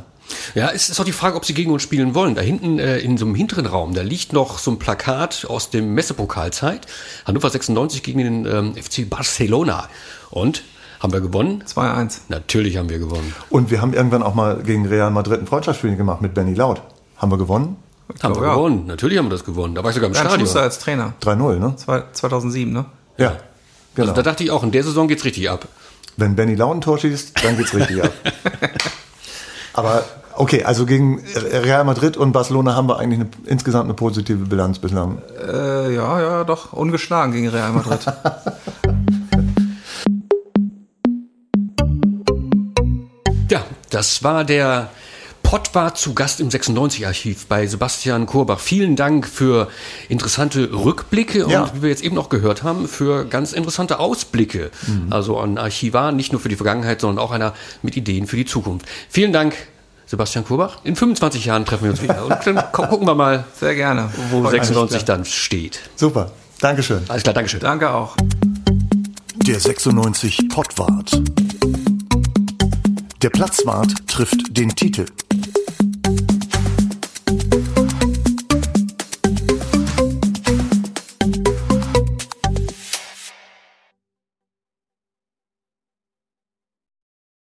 Ja, es ist auch die Frage, ob sie gegen uns spielen wollen. Da hinten äh, in so einem hinteren Raum, da liegt noch so ein Plakat aus dem Messepokalzeit. Hannover 96 gegen den ähm, FC Barcelona. Und haben wir gewonnen? 2-1. Natürlich haben wir gewonnen. Und wir haben irgendwann auch mal gegen Real Madrid ein Freundschaftsspiel gemacht mit Benny Laut. Haben wir gewonnen? Haben wir ja. gewonnen. Natürlich haben wir das gewonnen. Da war ich sogar im Bernd Stadion. Schuster als Trainer. 3-0, ne? Zwei- 2007, ne? Ja. Genau. Also da dachte ich auch, in der Saison geht's richtig ab. Wenn Benny Laut ein Tor schießt, dann geht's richtig ab. Aber okay, also gegen Real Madrid und Barcelona haben wir eigentlich eine, insgesamt eine positive Bilanz bislang. Äh, ja, ja, doch. Ungeschlagen gegen Real Madrid. Ja, das war der Pott war zu Gast im 96-Archiv bei Sebastian Kurbach. Vielen Dank für interessante Rückblicke Ja. und wie wir jetzt eben auch gehört haben, für ganz interessante Ausblicke. Also ein Archivar, nicht nur für die Vergangenheit, sondern auch einer mit Ideen für die Zukunft. Vielen Dank, Sebastian Kurbach. In 25 Jahren treffen wir uns wieder und dann gu- gucken wir mal, Sehr gerne. wo Freut mich. 96 dann steht. Super. Dankeschön. Alles klar, Dankeschön. Danke auch. Der 96 Pottwart. Der Platzwart trifft den Titel.